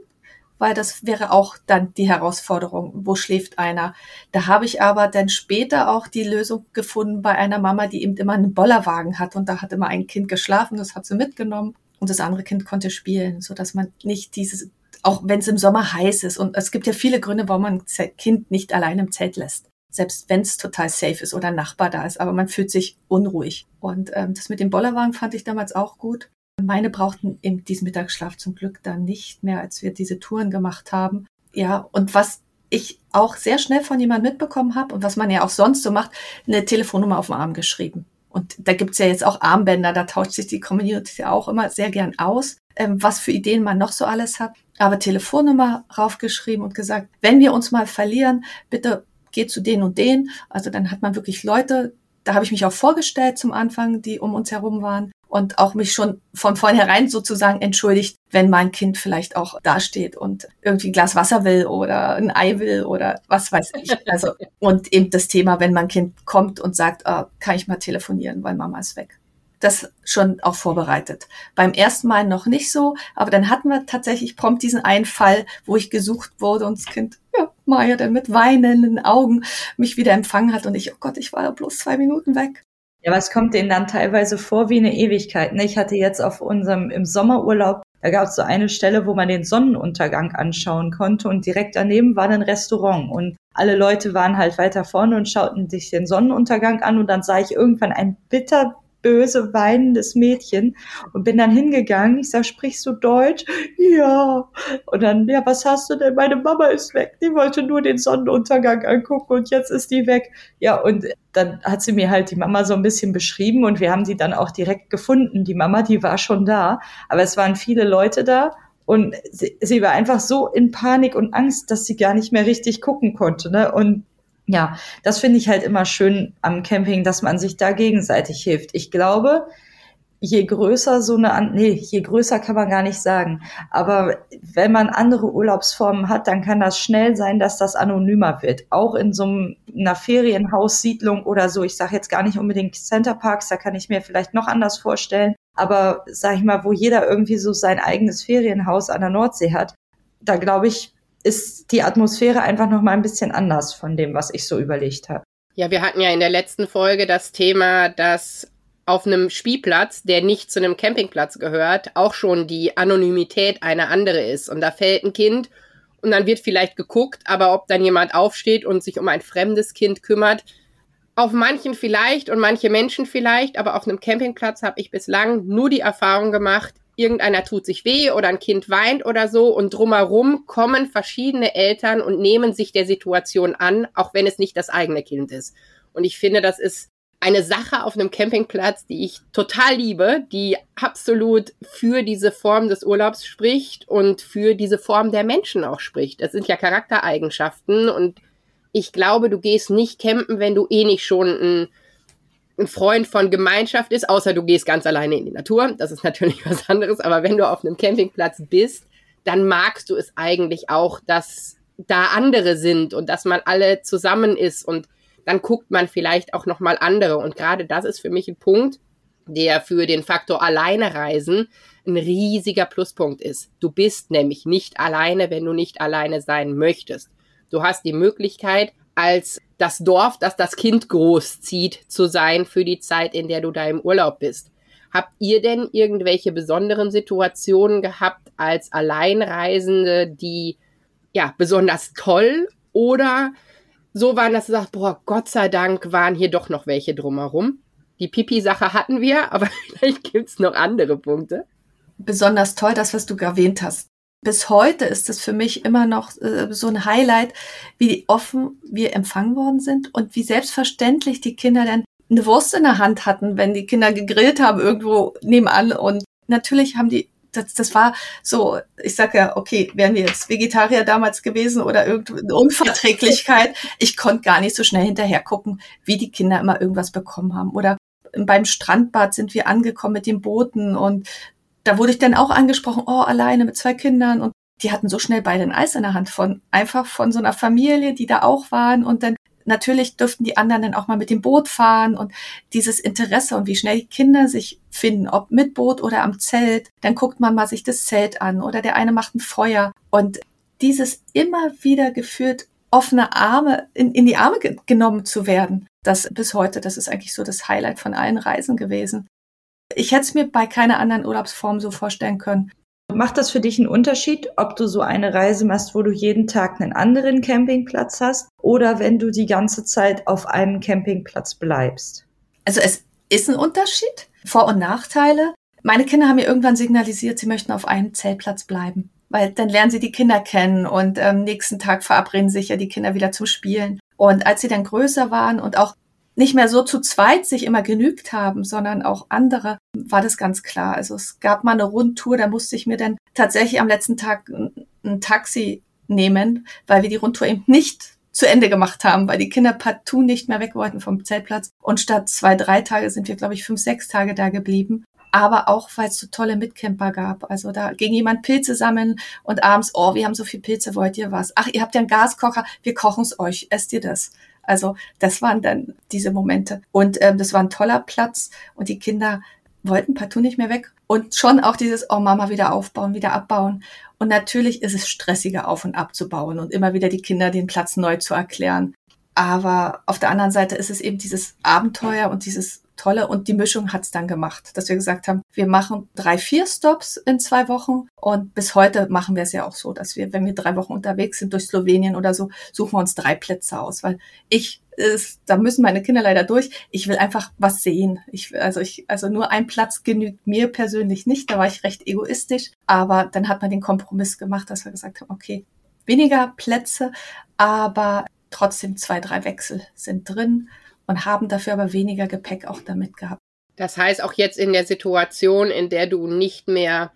weil das wäre auch dann die Herausforderung, wo schläft einer. Da habe ich aber dann später auch die Lösung gefunden bei einer Mama, die eben immer einen Bollerwagen hat und da hat immer ein Kind geschlafen, das hat sie mitgenommen und das andere Kind konnte spielen, so dass man nicht dieses auch wenn es im Sommer heiß ist und es gibt ja viele Gründe, warum man ein Kind nicht allein im Zelt lässt selbst wenn es total safe ist oder ein Nachbar da ist, aber man fühlt sich unruhig. Und ähm, das mit dem Bollerwagen fand ich damals auch gut. Meine brauchten eben diesen Mittagsschlaf zum Glück dann nicht mehr, als wir diese Touren gemacht haben. Ja, und was ich auch sehr schnell von jemandem mitbekommen habe und was man ja auch sonst so macht, eine Telefonnummer auf dem Arm geschrieben. Und da gibt's ja jetzt auch Armbänder, da tauscht sich die Community auch immer sehr gern aus, ähm, was für Ideen man noch so alles hat. Aber Telefonnummer raufgeschrieben und gesagt, wenn wir uns mal verlieren, bitte geht zu den und den. Also dann hat man wirklich Leute, da habe ich mich auch vorgestellt zum Anfang, die um uns herum waren und auch mich schon von vornherein sozusagen entschuldigt, wenn mein Kind vielleicht auch dasteht und irgendwie ein Glas Wasser will oder ein Ei will oder was weiß ich. Also, und eben das Thema, wenn mein Kind kommt und sagt, oh, kann ich mal telefonieren, weil Mama ist weg. Das schon auch vorbereitet. Beim ersten Mal noch nicht so, aber dann hatten wir tatsächlich prompt diesen einen Fall, wo ich gesucht wurde und das Kind, ja, Maya dann mit weinenden Augen mich wieder empfangen hat und ich, oh Gott, ich war da bloß zwei Minuten weg. Ja, was kommt denen dann teilweise vor wie eine Ewigkeit? Ne? Ich hatte jetzt auf unserem im Sommerurlaub, da gab es so eine Stelle, wo man den Sonnenuntergang anschauen konnte und direkt daneben war ein Restaurant und alle Leute waren halt weiter vorne und schauten sich den Sonnenuntergang an und dann sah ich irgendwann ein bitter böse weinendes Mädchen und bin dann hingegangen. Ich sag, sprichst du Deutsch? Ja. Und dann, ja, was hast du denn? Meine Mama ist weg. Die wollte nur den Sonnenuntergang angucken und jetzt ist die weg. Ja, und dann hat sie mir halt die Mama so ein bisschen beschrieben und wir haben die dann auch direkt gefunden. Die Mama, die war schon da, aber es waren viele Leute da Und sie, sie war einfach so in Panik und Angst, dass sie gar nicht mehr richtig gucken konnte. Ne? Und ja, das finde ich halt immer schön am Camping, dass man sich da gegenseitig hilft. Ich glaube, je größer so eine, nee, je größer kann man gar nicht sagen. Aber wenn man andere Urlaubsformen hat, dann kann das schnell sein, dass das anonymer wird. Auch in so einer Ferienhaussiedlung oder so. Ich sage jetzt gar nicht unbedingt Centerparks, da kann ich mir vielleicht noch anders vorstellen. Aber sag ich mal, wo jeder irgendwie so sein eigenes Ferienhaus an der Nordsee hat, da glaube ich, ist die Atmosphäre einfach noch mal ein bisschen anders von dem, was ich so überlegt habe. Ja, wir hatten ja in der letzten Folge das Thema, dass auf einem Spielplatz, der nicht zu einem Campingplatz gehört, auch schon die Anonymität eine andere ist. Und da fällt ein Kind und dann wird vielleicht geguckt, aber ob dann jemand aufsteht und sich um ein fremdes Kind kümmert, auf manchen vielleicht und manche Menschen vielleicht, aber auf einem Campingplatz habe ich bislang nur die Erfahrung gemacht, irgendeiner tut sich weh oder ein Kind weint oder so und drumherum kommen verschiedene Eltern und nehmen sich der Situation an, auch wenn es nicht das eigene Kind ist. Und ich finde, das ist eine Sache auf einem Campingplatz, die ich total liebe, die absolut für diese Form des Urlaubs spricht und für diese Form der Menschen auch spricht. Das sind ja Charaktereigenschaften und ich glaube, du gehst nicht campen, wenn du eh nicht schon ein, ein Freund von Gemeinschaft ist, außer du gehst ganz alleine in die Natur. Das ist natürlich was anderes, aber wenn du auf einem Campingplatz bist, dann magst du es eigentlich auch, dass da andere sind und dass man alle zusammen ist und dann guckt man vielleicht auch noch mal andere. Und gerade das ist für mich ein Punkt, der für den Faktor alleine reisen ein riesiger Pluspunkt ist. Du bist nämlich nicht alleine, wenn du nicht alleine sein möchtest. Du hast die Möglichkeit, als das Dorf, das das Kind großzieht, zu sein für die Zeit, in der du da im Urlaub bist. Habt ihr denn irgendwelche besonderen Situationen gehabt als Alleinreisende, die ja besonders toll oder so waren, dass du sagst, boah, Gott sei Dank waren hier doch noch welche drumherum. Die Pipi-Sache hatten wir, aber vielleicht gibt's noch andere Punkte. Besonders toll, das, was du erwähnt hast. Bis heute ist es für mich immer noch äh, so ein Highlight, wie offen wir empfangen worden sind und wie selbstverständlich die Kinder dann eine Wurst in der Hand hatten, wenn die Kinder gegrillt haben irgendwo nebenan. Und natürlich haben die das, das war so, ich sag ja, okay, wären wir jetzt Vegetarier damals gewesen oder irgendeine Unverträglichkeit, ich konnte gar nicht so schnell hinterher gucken, wie die Kinder immer irgendwas bekommen haben. Oder beim Strandbad sind wir angekommen mit den Booten und da wurde ich dann auch angesprochen, oh, alleine mit zwei Kindern und die hatten so schnell beide ein Eis in der Hand von, einfach von so einer Familie, die da auch waren und dann natürlich dürften die anderen dann auch mal mit dem Boot fahren und dieses Interesse und wie schnell die Kinder sich finden, ob mit Boot oder am Zelt, dann guckt man mal sich das Zelt an oder der eine macht ein Feuer und dieses immer wieder geführt offene Arme, in, in die Arme ge genommen zu werden, das bis heute, das ist eigentlich so das Highlight von allen Reisen gewesen. Ich hätte es mir bei keiner anderen Urlaubsform so vorstellen können. Macht das für dich einen Unterschied, ob du so eine Reise machst, wo du jeden Tag einen anderen Campingplatz hast oder wenn du die ganze Zeit auf einem Campingplatz bleibst? Also es ist ein Unterschied. Vor- und Nachteile. Meine Kinder haben mir irgendwann signalisiert, sie möchten auf einem Zeltplatz bleiben, weil dann lernen sie die Kinder kennen und am ähm, nächsten Tag verabreden sich ja die Kinder wieder zum Spielen. Und als sie dann größer waren und auch nicht mehr so zu zweit sich immer genügt haben, sondern auch andere, war das ganz klar. Also es gab mal eine Rundtour, da musste ich mir dann tatsächlich am letzten Tag ein, Taxi nehmen, weil wir die Rundtour eben nicht zu Ende gemacht haben, weil die Kinder partout nicht mehr weg wollten vom Zeltplatz. Und statt zwei, drei Tage sind wir, glaube ich, fünf, sechs Tage da geblieben. Aber auch, weil es so tolle Mitcamper gab. Also da ging jemand Pilze sammeln und abends, oh, wir haben so viel Pilze, wollt ihr was? Ach, ihr habt ja einen Gaskocher, wir kochen es euch, esst ihr das? Also das waren dann diese Momente. Und ähm, das war ein toller Platz und die Kinder wollten partout nicht mehr weg. Und schon auch dieses, oh Mama, wieder aufbauen, wieder abbauen. Und natürlich ist es stressiger auf und abzubauen und immer wieder die Kinder den Platz neu zu erklären. Aber auf der anderen Seite ist es eben dieses Abenteuer und dieses Tolle und die Mischung hat's dann gemacht, dass wir gesagt haben, wir machen drei, vier Stops in zwei Wochen und bis heute machen wir es ja auch so, dass wir, wenn wir drei Wochen unterwegs sind durch Slowenien oder so, suchen wir uns drei Plätze aus, weil ich ist, da müssen meine Kinder leider durch. Ich will einfach was sehen. Ich, also ich, also nur ein Platz genügt mir persönlich nicht. Da war ich recht egoistisch. Aber dann hat man den Kompromiss gemacht, dass wir gesagt haben, okay, weniger Plätze, aber trotzdem zwei, drei Wechsel sind drin und haben dafür aber weniger Gepäck auch damit gehabt. Das heißt, auch jetzt in der Situation, in der du nicht mehr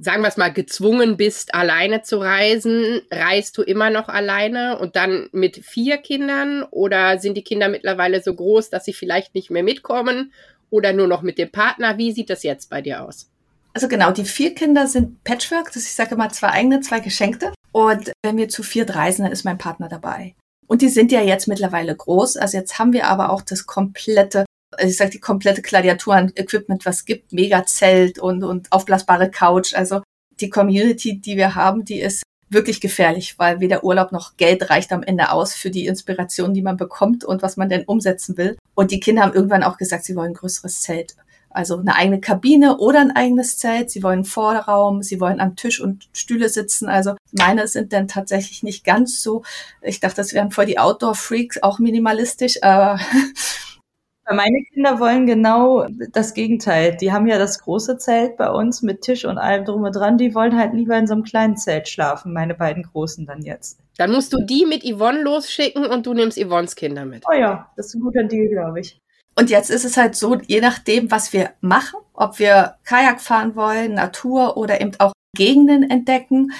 sagen wir es mal, gezwungen bist, alleine zu reisen, reist du immer noch alleine und dann mit vier Kindern oder sind die Kinder mittlerweile so groß, dass sie vielleicht nicht mehr mitkommen oder nur noch mit dem Partner? Wie sieht das jetzt bei dir aus? Also genau, die vier Kinder sind Patchwork, das ich sage mal zwei eigene, zwei geschenkte. Und wenn wir zu viert reisen, dann ist mein Partner dabei. Und die sind ja jetzt mittlerweile groß. Also jetzt haben wir aber auch das komplette also ich sag die komplette Gladiatur an Equipment, was gibt, Mega-Zelt und, und aufblasbare Couch. Also die Community, die wir haben, die ist wirklich gefährlich, weil weder Urlaub noch Geld reicht am Ende aus für die Inspiration, die man bekommt und was man denn umsetzen will. Und die Kinder haben irgendwann auch gesagt, sie wollen ein größeres Zelt. Also eine eigene Kabine oder ein eigenes Zelt. Sie wollen Vorraum, sie wollen am Tisch und Stühle sitzen. Also meine sind dann tatsächlich nicht ganz so. Ich dachte, das wären voll die Outdoor-Freaks, auch minimalistisch, aber Meine Kinder wollen genau das Gegenteil. Die haben ja das große Zelt bei uns mit Tisch und allem drum und dran. Die wollen halt lieber in so einem kleinen Zelt schlafen, meine beiden Großen dann jetzt. Dann musst du die mit Yvonne losschicken und du nimmst Yvonnes Kinder mit. Oh ja, das ist ein guter Deal, glaube ich. Und jetzt ist es halt so, je nachdem, was wir machen, ob wir Kajak fahren wollen, Natur oder eben auch Gegenden entdecken,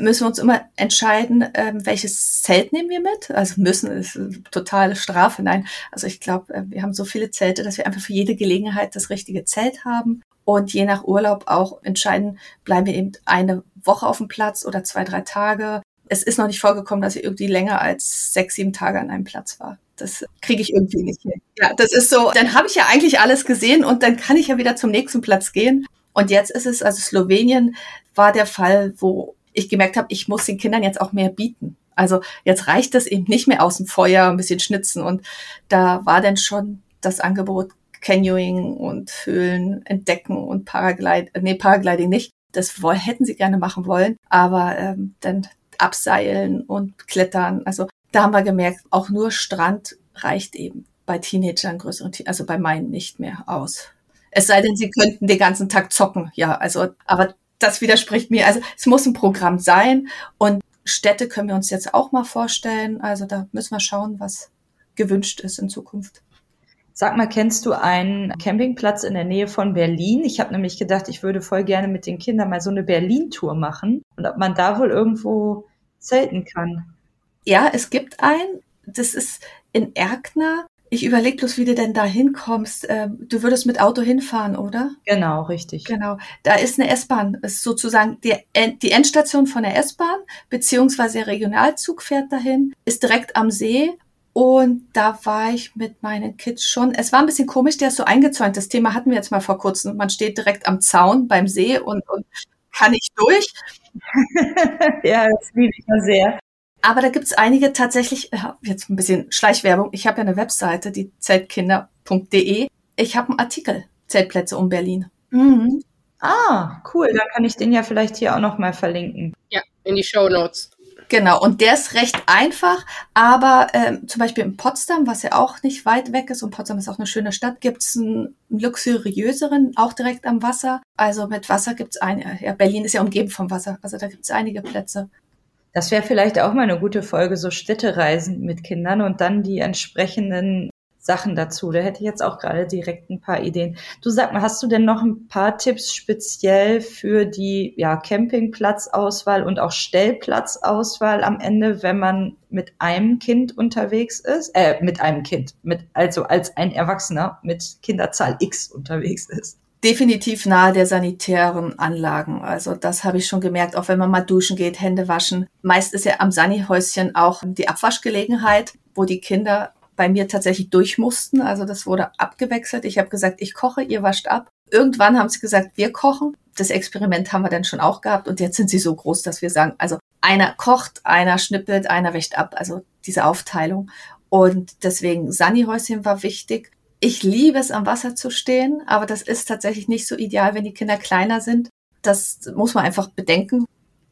müssen wir uns immer entscheiden, ähm, welches Zelt nehmen wir mit. Also müssen ist totale Strafe. Nein, also ich glaube, äh, wir haben so viele Zelte, dass wir einfach für jede Gelegenheit das richtige Zelt haben und je nach Urlaub auch entscheiden, bleiben wir eben eine Woche auf dem Platz oder zwei, drei Tage. Es ist noch nicht vorgekommen, dass ich irgendwie länger als sechs, sieben Tage an einem Platz war. Das kriege ich irgendwie nicht hin. Ja, das ist so. Dann habe ich ja eigentlich alles gesehen und dann kann ich ja wieder zum nächsten Platz gehen. Und jetzt ist es, also Slowenien war der Fall, wo ich gemerkt habe, ich muss den Kindern jetzt auch mehr bieten. Also jetzt reicht es eben nicht mehr aus dem Feuer, ein bisschen schnitzen. Und da war dann schon das Angebot Canyoning und Höhlen entdecken und Paragliding, nee, Paragliding nicht. Das hätten sie gerne machen wollen, aber ähm, dann abseilen und klettern. Also da haben wir gemerkt, auch nur Strand reicht eben bei Teenagern, größeren, also bei meinen nicht mehr aus. Es sei denn, sie könnten den ganzen Tag zocken, ja, also, aber das widerspricht mir. Also es muss ein Programm sein und Städte können wir uns jetzt auch mal vorstellen. Also da müssen wir schauen, was gewünscht ist in Zukunft. Sag mal, kennst du einen Campingplatz in der Nähe von Berlin? Ich habe nämlich gedacht, ich würde voll gerne mit den Kindern mal so eine Berlin-Tour machen und ob man da wohl irgendwo zelten kann. Ja, es gibt einen. Das ist in Erkner. Ich überlege bloß, wie du denn da hinkommst. Ähm, du würdest mit Auto hinfahren, oder? Genau, richtig. Genau. Da ist eine S-Bahn. Das ist sozusagen die, die Endstation von der S-Bahn, beziehungsweise der Regionalzug fährt dahin, ist direkt am See. Und da war ich mit meinen Kids schon. Es war ein bisschen komisch, der ist so eingezäunt. Das Thema hatten wir jetzt mal vor kurzem. Man steht direkt am Zaun beim See und, und kann nicht durch. ja, das liebe ich ja sehr. Aber da gibt's einige tatsächlich, äh, jetzt ein bisschen Schleichwerbung. Ich habe ja eine Webseite, die zeltkinder.de. Ich habe einen Artikel, Zeltplätze um Berlin. Mhm. Ah, cool. Da kann ich den ja vielleicht hier auch noch mal verlinken. Ja, in die Show Notes. Genau, und der ist recht einfach, aber ähm, zum Beispiel in Potsdam, was ja auch nicht weit weg ist, und Potsdam ist auch eine schöne Stadt, gibt's einen luxuriöseren, auch direkt am Wasser. Also mit Wasser gibt's eine, ja, Berlin ist ja umgeben vom Wasser, also da gibt's einige Plätze. Das wäre vielleicht auch mal eine gute Folge, so Städtereisen mit Kindern und dann die entsprechenden Sachen dazu. Da hätte ich jetzt auch gerade direkt ein paar Ideen. Du sag mal, hast du denn noch ein paar Tipps speziell für die ja, Campingplatzauswahl und auch Stellplatzauswahl am Ende, wenn man mit einem Kind unterwegs ist? Äh, mit einem Kind, mit, also als ein Erwachsener mit Kinderzahl X unterwegs ist definitiv nahe der sanitären Anlagen. Also das habe ich schon gemerkt, auch wenn man mal duschen geht, Hände waschen. Meist ist ja am Sanihäuschen auch die Abwaschgelegenheit, wo die Kinder bei mir tatsächlich durch mussten. Also das wurde abgewechselt. Ich habe gesagt, ich koche, ihr wascht ab. Irgendwann haben sie gesagt, wir kochen. Das Experiment haben wir dann schon auch gehabt und jetzt sind sie so groß, dass wir sagen, also einer kocht, einer schnippelt, einer wäscht ab. Also diese Aufteilung. Und deswegen Sanihäuschen war wichtig. Ich liebe es, am Wasser zu stehen, aber das ist tatsächlich nicht so ideal, wenn die Kinder kleiner sind. Das muss man einfach bedenken.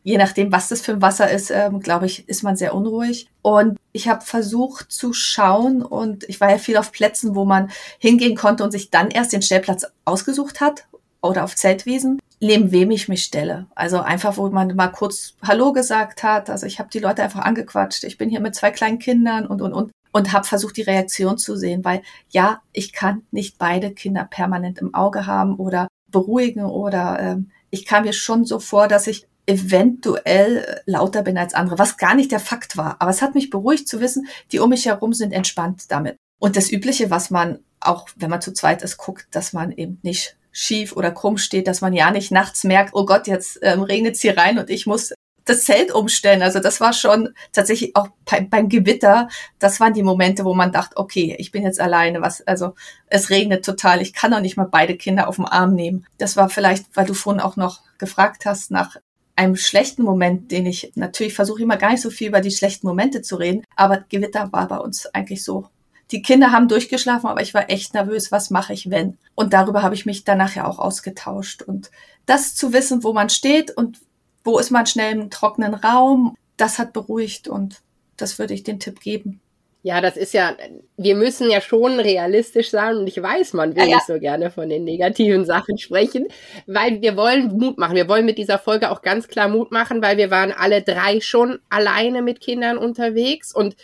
Je nachdem, was das für ein Wasser ist, ähm, glaube ich, ist man sehr unruhig. Und ich habe versucht zu schauen und ich war ja viel auf Plätzen, wo man hingehen konnte und sich dann erst den Stellplatz ausgesucht hat oder auf Zeltwiesen, neben wem ich mich stelle. Also einfach, wo man mal kurz Hallo gesagt hat. Also ich habe die Leute einfach angequatscht. Ich bin hier mit zwei kleinen Kindern und, und, und und habe versucht, die Reaktion zu sehen, weil ja, ich kann nicht beide Kinder permanent im Auge haben oder beruhigen oder ähm, ich kam mir schon so vor, dass ich eventuell lauter bin als andere, was gar nicht der Fakt war. Aber es hat mich beruhigt zu wissen, die um mich herum sind entspannt damit. Und das Übliche, was man auch, wenn man zu zweit ist, guckt, dass man eben nicht schief oder krumm steht, dass man ja nicht nachts merkt, oh Gott, jetzt ähm, regnet es hier rein und ich muss das Zelt umstellen. Also das war schon tatsächlich auch beim, beim Gewitter, das waren die Momente, wo man dachte, okay, ich bin jetzt alleine, was, also es regnet total, ich kann doch nicht mal beide Kinder auf den Arm nehmen. Das war vielleicht, weil du vorhin auch noch gefragt hast nach einem schlechten Moment, den ich natürlich versuche immer gar nicht so viel über die schlechten Momente zu reden, aber Gewitter war bei uns eigentlich so die Kinder haben durchgeschlafen, aber ich war echt nervös, was mache ich, wenn? Und darüber habe ich mich danach ja auch ausgetauscht. Und das zu wissen, wo man steht und wo ist man schnell im trockenen Raum, das hat beruhigt und das würde ich den Tipp geben. Ja, das ist ja, wir müssen ja schon realistisch sein und ich weiß, man will ja, ja. nicht so gerne von den negativen Sachen sprechen, weil wir wollen Mut machen. Wir wollen mit dieser Folge auch ganz klar Mut machen, weil wir waren alle drei schon alleine mit Kindern unterwegs und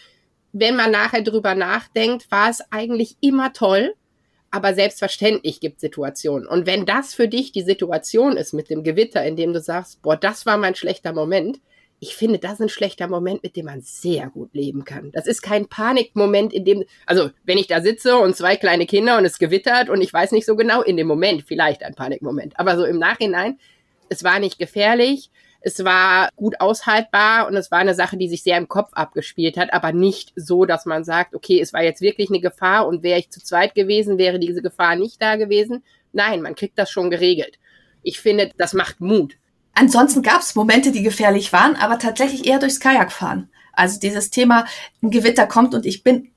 wenn man nachher drüber nachdenkt, war es eigentlich immer toll, aber selbstverständlich gibt Situationen. Und wenn das für dich die Situation ist mit dem Gewitter, in dem du sagst, boah, das war mein schlechter Moment, ich finde, das ist ein schlechter Moment, mit dem man sehr gut leben kann. Das ist kein Panikmoment, in dem, also wenn ich da sitze und zwei kleine Kinder und es gewittert und ich weiß nicht so genau, in dem Moment vielleicht ein Panikmoment. Aber so im Nachhinein, es war nicht gefährlich, es war gut aushaltbar und es war eine Sache, die sich sehr im Kopf abgespielt hat, aber nicht so, dass man sagt, okay, es war jetzt wirklich eine Gefahr und wäre ich zu zweit gewesen, wäre diese Gefahr nicht da gewesen. Nein, man kriegt das schon geregelt. Ich finde, das macht Mut. Ansonsten gab es Momente, die gefährlich waren, aber tatsächlich eher durchs Kajakfahren. Also dieses Thema, ein Gewitter kommt und ich bin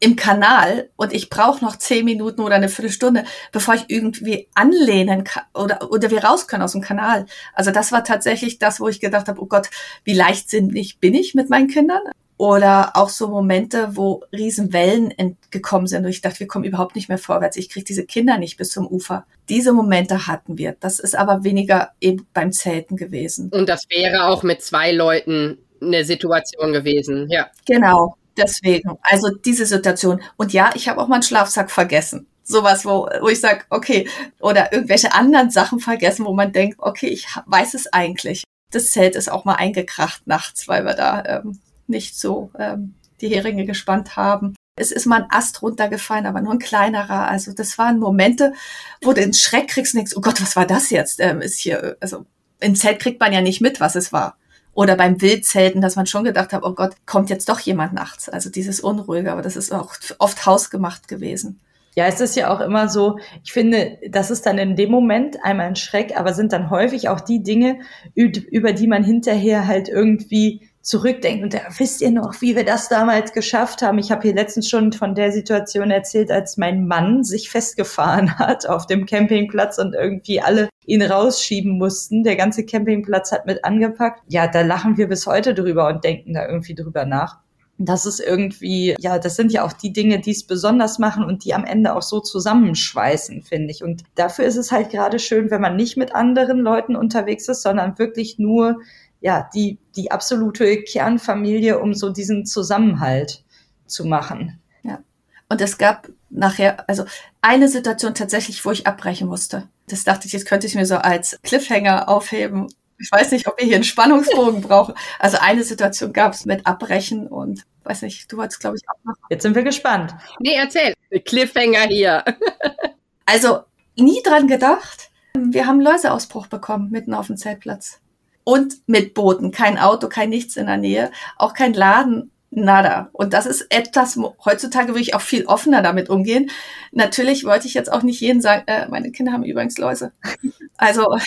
im Kanal und ich brauche noch zehn Minuten oder eine Viertelstunde, bevor ich irgendwie anlehnen kann oder, oder wir raus können aus dem Kanal. Also das war tatsächlich das, wo ich gedacht habe, oh Gott, wie leichtsinnig bin ich mit meinen Kindern? Oder auch so Momente, wo Riesenwellen gekommen sind und ich dachte, wir kommen überhaupt nicht mehr vorwärts. Ich kriege diese Kinder nicht bis zum Ufer. Diese Momente hatten wir. Das ist aber weniger eben beim Zelten gewesen. Und das wäre auch mit zwei Leuten eine Situation gewesen, ja. Genau, Deswegen, also diese Situation. Und ja, ich habe auch meinen Schlafsack vergessen. Sowas, wo, wo ich sage, okay, oder irgendwelche anderen Sachen vergessen, wo man denkt, okay, ich weiß es eigentlich. Das Zelt ist auch mal eingekracht nachts, weil wir da ähm, nicht so ähm, die Heringe gespannt haben. Es ist mal ein Ast runtergefallen, aber nur ein kleinerer. Also das waren Momente, wo du den Schreck kriegst und denkst, oh Gott, was war das jetzt? Ähm, ist hier, also im Zelt kriegt man ja nicht mit, was es war oder beim Wildzelten, dass man schon gedacht hat, oh Gott, kommt jetzt doch jemand nachts. Also dieses Unruhige, aber das ist auch oft hausgemacht gewesen. Ja, es ist ja auch immer so, ich finde, das ist dann in dem Moment einmal ein Schreck, aber sind dann häufig auch die Dinge, über die man hinterher halt irgendwie zurückdenkt. Und da wisst ihr noch, wie wir das damals geschafft haben? Ich habe hier letztens schon von der Situation erzählt, als mein Mann sich festgefahren hat auf dem Campingplatz und irgendwie alle ihn rausschieben mussten. Der ganze Campingplatz hat mit angepackt. Ja, da lachen wir bis heute drüber und denken da irgendwie drüber nach. Das ist irgendwie, ja, das sind ja auch die Dinge, die es besonders machen und die am Ende auch so zusammenschweißen, finde ich. Und dafür ist es halt gerade schön, wenn man nicht mit anderen Leuten unterwegs ist, sondern wirklich nur ja, die, die absolute Kernfamilie, um so diesen Zusammenhalt zu machen. Ja. Und es gab nachher, also eine Situation tatsächlich, wo ich abbrechen musste. Das dachte ich, jetzt könnte ich mir so als Cliffhanger aufheben. Ich weiß nicht, ob wir hier einen Spannungsbogen brauchen. Also eine Situation gab es mit Abbrechen und weiß nicht, du wolltest, glaube ich, auch noch. Jetzt sind wir gespannt. Nee, erzähl. Cliffhanger hier. also nie dran gedacht. Wir haben Läuseausbruch bekommen mitten auf dem Zeltplatz und mit Booten. Kein Auto, kein nichts in der Nähe, auch kein Laden, nada. Und das ist etwas, heutzutage würde ich auch viel offener damit umgehen. Natürlich wollte ich jetzt auch nicht jeden sagen, äh, meine Kinder haben übrigens Läuse. Also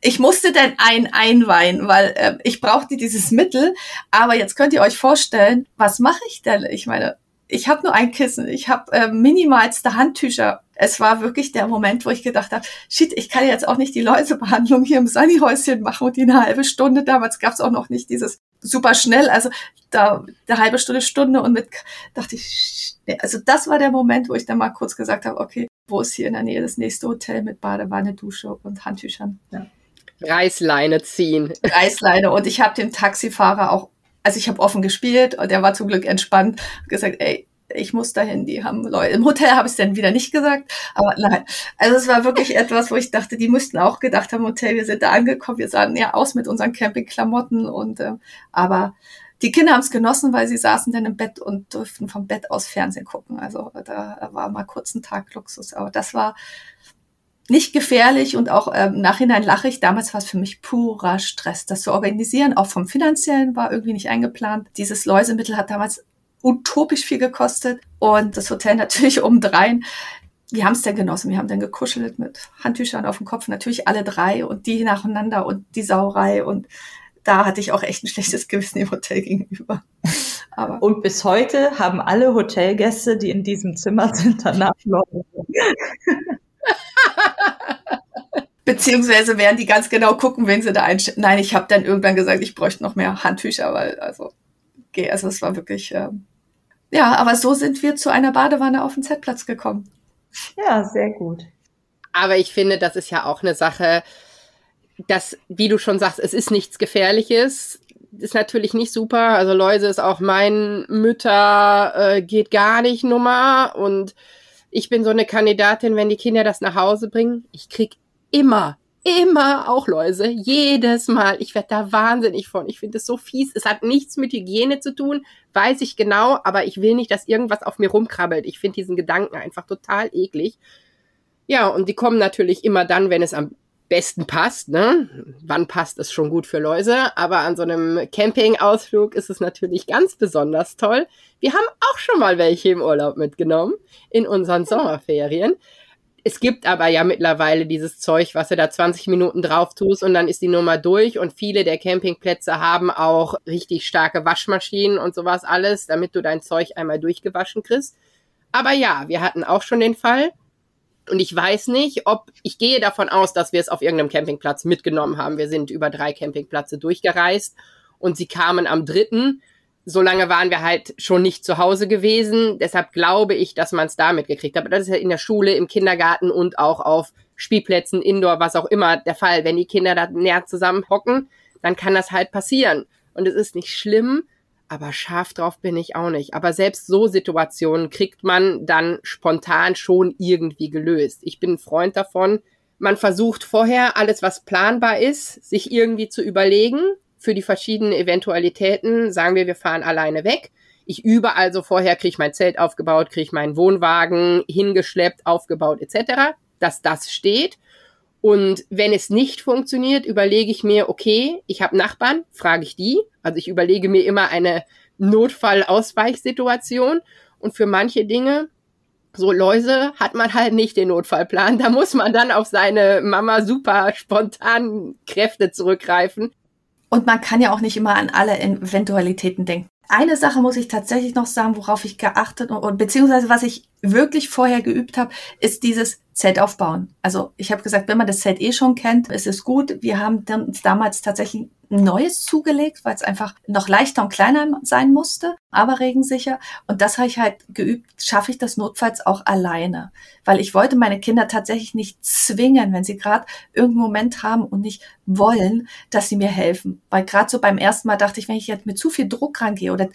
ich musste denn ein einweihen, weil äh, ich brauchte dieses Mittel. Aber jetzt könnt ihr euch vorstellen, was mache ich denn? Ich meine, ich habe nur ein Kissen, ich habe äh, minimalste Handtücher es war wirklich der Moment, wo ich gedacht habe, shit, ich kann jetzt auch nicht die Läusebehandlung hier im Sunnyhäuschen machen und die eine halbe Stunde. Damals gab es auch noch nicht dieses super schnell, also da eine halbe Stunde, Stunde und mit dachte ich, nee, also das war der Moment, wo ich dann mal kurz gesagt habe, okay, wo ist hier in der Nähe das nächste Hotel mit Badewanne, Dusche und Handtüchern? Ja. Reißleine ziehen. Reißleine und ich habe dem Taxifahrer auch, also ich habe offen gespielt und der war zum Glück entspannt, gesagt, ey, ich muss dahin, die haben Leute. Im Hotel habe ich es dann wieder nicht gesagt, aber nein. Also es war wirklich etwas, wo ich dachte, die müssten auch gedacht haben, Hotel, wir sind da angekommen, wir sahen ja aus mit unseren Campingklamotten und äh, aber die Kinder haben es genossen, weil sie saßen dann im Bett und durften vom Bett aus Fernsehen gucken. Also da war mal kurz ein Tag Luxus. Aber das war nicht gefährlich und auch ähm, Nachhinein lache ich. Damals war es für mich purer Stress, das zu organisieren. Auch vom finanziellen war irgendwie nicht eingeplant. Dieses Läusemittel hat damals utopisch viel gekostet und das Hotel natürlich obendrein. Wir haben es dann genossen. Wir haben dann gekuschelt mit Handtüchern auf dem Kopf, natürlich alle drei und die nacheinander und die Sauerei und da hatte ich auch echt ein schlechtes Gewissen im Hotel gegenüber. Aber und bis heute haben alle Hotelgäste, die in diesem Zimmer sind, danach noch. Beziehungsweise werden die ganz genau gucken, wenn sie da einstellen. Nein, ich habe dann irgendwann gesagt, ich bräuchte noch mehr Handtücher, weil also, okay, also es war wirklich, ähm, ja, aber so sind wir zu einer Badewanne auf den Z-Platz gekommen. Ja, sehr gut. Aber ich finde, das ist ja auch eine Sache, das, wie du schon sagst, es ist nichts Gefährliches. Ist natürlich nicht super. Also Läuse ist auch mein Mütter äh, geht gar nicht Nummer. Und ich bin so eine Kandidatin, wenn die Kinder das nach Hause bringen, ich krieg immer, immer auch Läuse. Jedes Mal. Ich werde da wahnsinnig von. Ich finde es so fies. Es hat nichts mit Hygiene zu tun, weiß ich genau, aber ich will nicht, dass irgendwas auf mir rumkrabbelt. Ich finde diesen Gedanken einfach total eklig. Ja, und die kommen natürlich immer dann, wenn es am besten passt. Ne? Wann passt es schon gut für Läuse? Aber an so einem Campingausflug ist es natürlich ganz besonders toll. Wir haben auch schon mal welche im Urlaub mitgenommen in unseren Sommerferien. Es gibt aber ja mittlerweile dieses Zeug, was du da 20 Minuten drauf tust und dann ist die Nummer durch und viele der Campingplätze haben auch richtig starke Waschmaschinen und sowas alles, damit du dein Zeug einmal durchgewaschen kriegst. Aber ja, wir hatten auch schon den Fall, und ich weiß nicht, ob, ich gehe davon aus, dass wir es auf irgendeinem Campingplatz mitgenommen haben. Wir sind über drei Campingplätze durchgereist und sie kamen am dritten. So lange waren wir halt schon nicht zu Hause gewesen. Deshalb glaube ich, dass man es da mitgekriegt hat. Aber das ist ja in der Schule, im Kindergarten und auch auf Spielplätzen, Indoor, was auch immer der Fall. Wenn die Kinder da näher zusammen hocken, dann kann das halt passieren. Und es ist nicht schlimm, aber scharf drauf bin ich auch nicht. Aber selbst so Situationen kriegt man dann spontan schon irgendwie gelöst. Ich bin ein Freund davon. Man versucht vorher alles, was planbar ist, sich irgendwie zu überlegen für die verschiedenen Eventualitäten. Sagen wir, wir fahren alleine weg. Ich übe also vorher, kriege ich mein Zelt aufgebaut, kriege ich meinen Wohnwagen hingeschleppt, aufgebaut etc., dass das steht. Und wenn es nicht funktioniert, überlege ich mir, okay, ich habe Nachbarn, frage ich die. Also ich überlege mir immer eine Notfallausweichsituation. Und für manche Dinge, so Läuse, hat man halt nicht den Notfallplan. Da muss man dann auf seine Mama super spontanen Kräfte zurückgreifen. Und man kann ja auch nicht immer an alle Eventualitäten denken. Eine Sache muss ich tatsächlich noch sagen, worauf ich geachtet und, beziehungsweise was ich wirklich vorher geübt habe, ist dieses Zelt aufbauen. Also ich habe gesagt, wenn man das Zelt eh schon kennt, ist es gut. Wir haben dann damals tatsächlich neues zugelegt, weil es einfach noch leichter und kleiner sein musste, aber regensicher. Und das habe ich halt geübt, schaffe ich das notfalls auch alleine. Weil ich wollte meine Kinder tatsächlich nicht zwingen, wenn sie gerade irgendeinen Moment haben und nicht wollen, dass sie mir helfen. Weil gerade so beim ersten Mal dachte ich, wenn ich jetzt mit zu viel Druck rangehe oder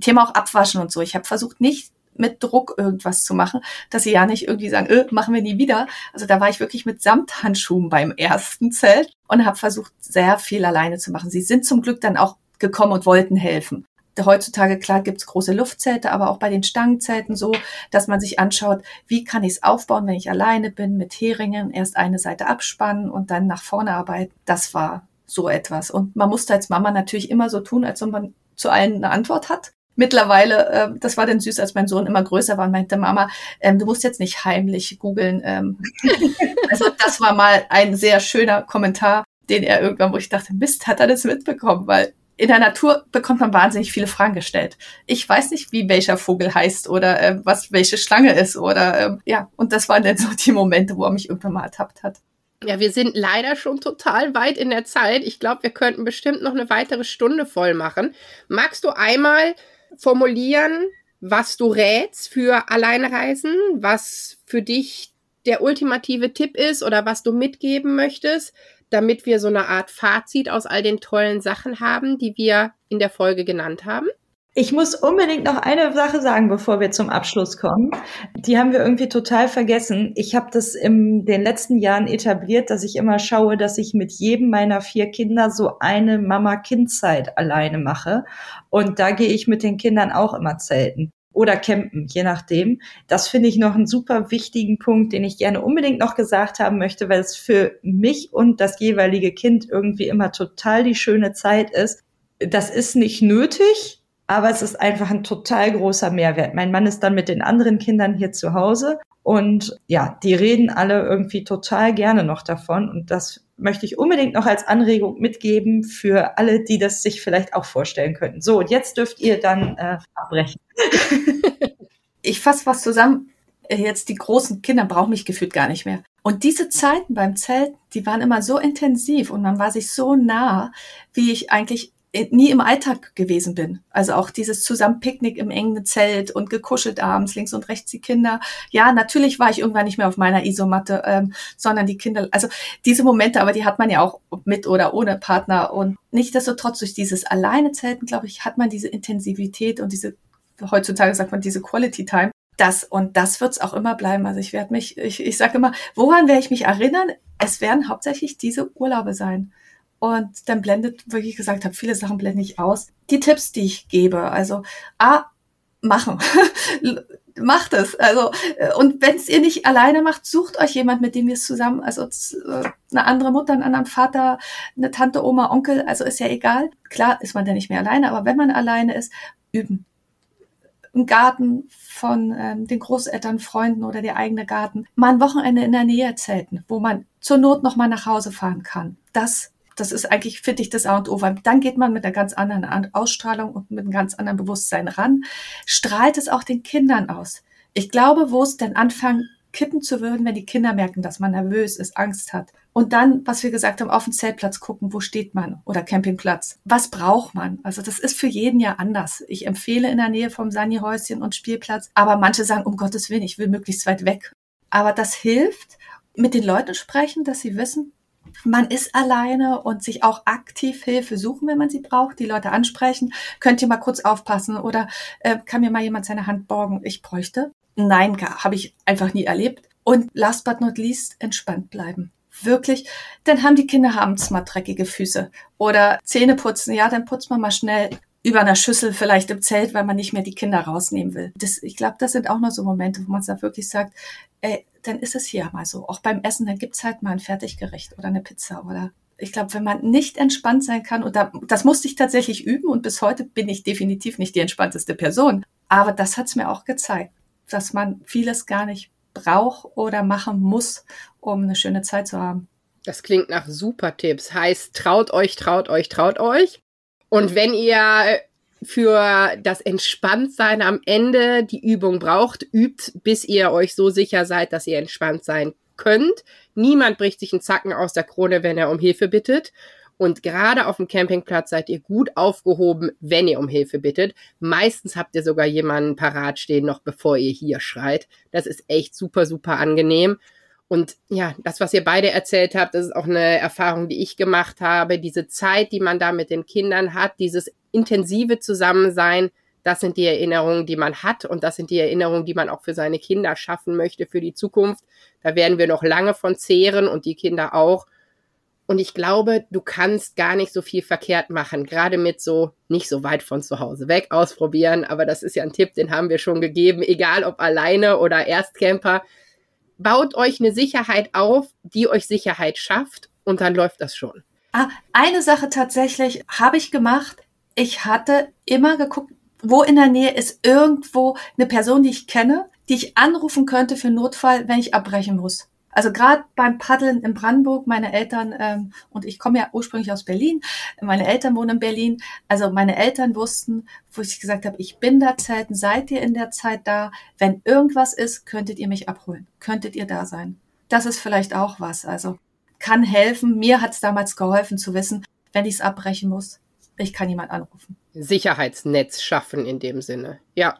Thema auch abwaschen und so. Ich habe versucht, nicht mit Druck irgendwas zu machen, dass sie ja nicht irgendwie sagen, äh, machen wir nie wieder. Also da war ich wirklich mit Samthandschuhen beim ersten Zelt und habe versucht, sehr viel alleine zu machen. Sie sind zum Glück dann auch gekommen und wollten helfen. Heutzutage, klar, gibt's große Luftzelte, aber auch bei den Stangenzelten so, dass man sich anschaut, wie kann ich es aufbauen, wenn ich alleine bin, mit Heringen, erst eine Seite abspannen und dann nach vorne arbeiten. Das war so etwas. Und man musste als Mama natürlich immer so tun, als ob man zu allen eine Antwort hat. Mittlerweile, äh, das war dann süß, als mein Sohn immer größer war und meinte, Mama, ähm, du musst jetzt nicht heimlich googeln. Ähm. also das war mal ein sehr schöner Kommentar, den er irgendwann, wo ich dachte, Mist, hat er das mitbekommen, weil in der Natur bekommt man wahnsinnig viele Fragen gestellt. Ich weiß nicht, wie welcher Vogel heißt oder äh, was welche Schlange ist oder äh, ja, und das waren dann so die Momente, wo er mich irgendwann mal ertappt hat. Ja, wir sind leider schon total weit in der Zeit. Ich glaube, wir könnten bestimmt noch eine weitere Stunde voll machen. Magst du einmal formulieren, was du rätst für Alleinreisen, was für dich der ultimative Tipp ist oder was du mitgeben möchtest, damit wir so eine Art Fazit aus all den tollen Sachen haben, die wir in der Folge genannt haben? Ich muss unbedingt noch eine Sache sagen, bevor wir zum Abschluss kommen. Die haben wir irgendwie total vergessen. Ich habe das in den letzten Jahren etabliert, dass ich immer schaue, dass ich mit jedem meiner vier Kinder so eine Mama-Kind-Zeit alleine mache. Und da gehe ich mit den Kindern auch immer zelten oder campen, je nachdem. Das finde ich noch einen super wichtigen Punkt, den ich gerne unbedingt noch gesagt haben möchte, weil es für mich und das jeweilige Kind irgendwie immer total die schöne Zeit ist. Das ist nicht nötig, aber es ist einfach ein total großer Mehrwert. Mein Mann ist dann mit den anderen Kindern hier zu Hause und ja, die reden alle irgendwie total gerne noch davon und das möchte ich unbedingt noch als Anregung mitgeben für alle, die das sich vielleicht auch vorstellen könnten. So, und jetzt dürft ihr dann äh, abbrechen. ich fasse was zusammen. Jetzt die großen Kinder brauchen mich gefühlt gar nicht mehr. Und diese Zeiten beim Zelt, die waren immer so intensiv und man war sich so nah, wie ich eigentlich nie im Alltag gewesen bin. Also auch dieses Zusammenpicknick im engen Zelt und gekuschelt abends, links und rechts die Kinder. Ja, natürlich war ich irgendwann nicht mehr auf meiner Isomatte, ähm, sondern die Kinder, also diese Momente, aber die hat man ja auch mit oder ohne Partner. Und nichtdestotrotz durch dieses alleine Zelten, glaube ich, hat man diese Intensivität und diese, heutzutage sagt man, diese Quality Time. Das und das wird's auch immer bleiben. Also ich werde mich, ich, ich sage immer, woran werde ich mich erinnern? Es werden hauptsächlich diese Urlaube sein. Und dann blendet, wie ich gesagt habe, viele Sachen blende ich aus. Die Tipps, die ich gebe, also A, machen. macht es. Also, äh, und wenn es ihr nicht alleine macht, sucht euch jemand, mit dem ihr es zusammen, also äh, eine andere Mutter, einen anderen Vater, eine Tante, Oma, Onkel, also ist ja egal. Klar ist man dann nicht mehr alleine, aber wenn man alleine ist, üben. Ein Garten von ähm, den Großeltern, Freunden oder der eigene Garten. Mal ein Wochenende in der Nähe zelten, wo man zur Not noch mal nach Hause fahren kann. Das das ist eigentlich, finde ich, das A und O, weil dann geht man mit einer ganz anderen Ausstrahlung und mit einem ganz anderen Bewusstsein ran, strahlt es auch den Kindern aus. Ich glaube, wo es dann anfangen, kippen zu würden, wenn die Kinder merken, dass man nervös ist, Angst hat. Und dann, was wir gesagt haben, auf den Zeltplatz gucken, wo steht man oder Campingplatz. Was braucht man? Also das ist für jeden ja anders. Ich empfehle in der Nähe vom Sani-Häuschen und Spielplatz, aber manche sagen, um Gottes Willen, ich will möglichst weit weg. Aber das hilft, mit den Leuten sprechen, dass sie wissen, man ist alleine und sich auch aktiv Hilfe suchen, wenn man sie braucht, die Leute ansprechen, könnt ihr mal kurz aufpassen oder äh, kann mir mal jemand seine Hand borgen, ich bräuchte. Nein, habe ich einfach nie erlebt. Und last but not least, entspannt bleiben. Wirklich, dann haben die Kinder abends mal dreckige Füße oder Zähne putzen, ja, dann putzt man mal schnell über einer Schüssel vielleicht im Zelt, weil man nicht mehr die Kinder rausnehmen will. Das, ich glaube, das sind auch noch so Momente, wo man da wirklich sagt, ey, dann ist es hier mal so. Auch beim Essen, dann gibt's halt mal ein Fertiggericht oder eine Pizza oder ich glaube, wenn man nicht entspannt sein kann, und da, das musste ich tatsächlich üben und bis heute bin ich definitiv nicht die entspannteste Person. Aber das hat's mir auch gezeigt, dass man vieles gar nicht braucht oder machen muss, um eine schöne Zeit zu haben. Das klingt nach super Tipps. Heißt, traut euch, traut euch, traut euch. Und wenn ihr für das Entspanntsein am Ende die Übung braucht, übt, bis ihr euch so sicher seid, dass ihr entspannt sein könnt. Niemand bricht sich einen Zacken aus der Krone, wenn er um Hilfe bittet. Und gerade auf dem Campingplatz seid ihr gut aufgehoben, wenn ihr um Hilfe bittet. Meistens habt ihr sogar jemanden parat stehen, noch bevor ihr hier schreit. Das ist echt super, super angenehm. Und ja, das, was ihr beide erzählt habt, das ist auch eine Erfahrung, die ich gemacht habe. Diese Zeit, die man da mit den Kindern hat, dieses intensive Zusammensein, das sind die Erinnerungen, die man hat und das sind die Erinnerungen, die man auch für seine Kinder schaffen möchte für die Zukunft. Da werden wir noch lange von zehren und die Kinder auch. Und ich glaube, du kannst gar nicht so viel verkehrt machen, gerade mit so nicht so weit von zu Hause weg ausprobieren. Aber das ist ja ein Tipp, den haben wir schon gegeben, egal ob alleine oder Erstcamper baut euch eine Sicherheit auf, die euch Sicherheit schafft und dann läuft das schon. Ah, eine Sache tatsächlich habe ich gemacht. Ich hatte immer geguckt, wo in der Nähe ist irgendwo eine Person, die ich kenne, die ich anrufen könnte für Notfall, wenn ich abbrechen muss. Also gerade beim Paddeln in Brandenburg, meine Eltern ähm, und ich komme ja ursprünglich aus Berlin, meine Eltern wohnen in Berlin. Also meine Eltern wussten, wo ich gesagt habe, ich bin da zelten, seid ihr in der Zeit da? Wenn irgendwas ist, könntet ihr mich abholen, könntet ihr da sein. Das ist vielleicht auch was. Also kann helfen. Mir hat es damals geholfen zu wissen, wenn ich es abbrechen muss, ich kann jemand anrufen. Sicherheitsnetz schaffen in dem Sinne. Ja,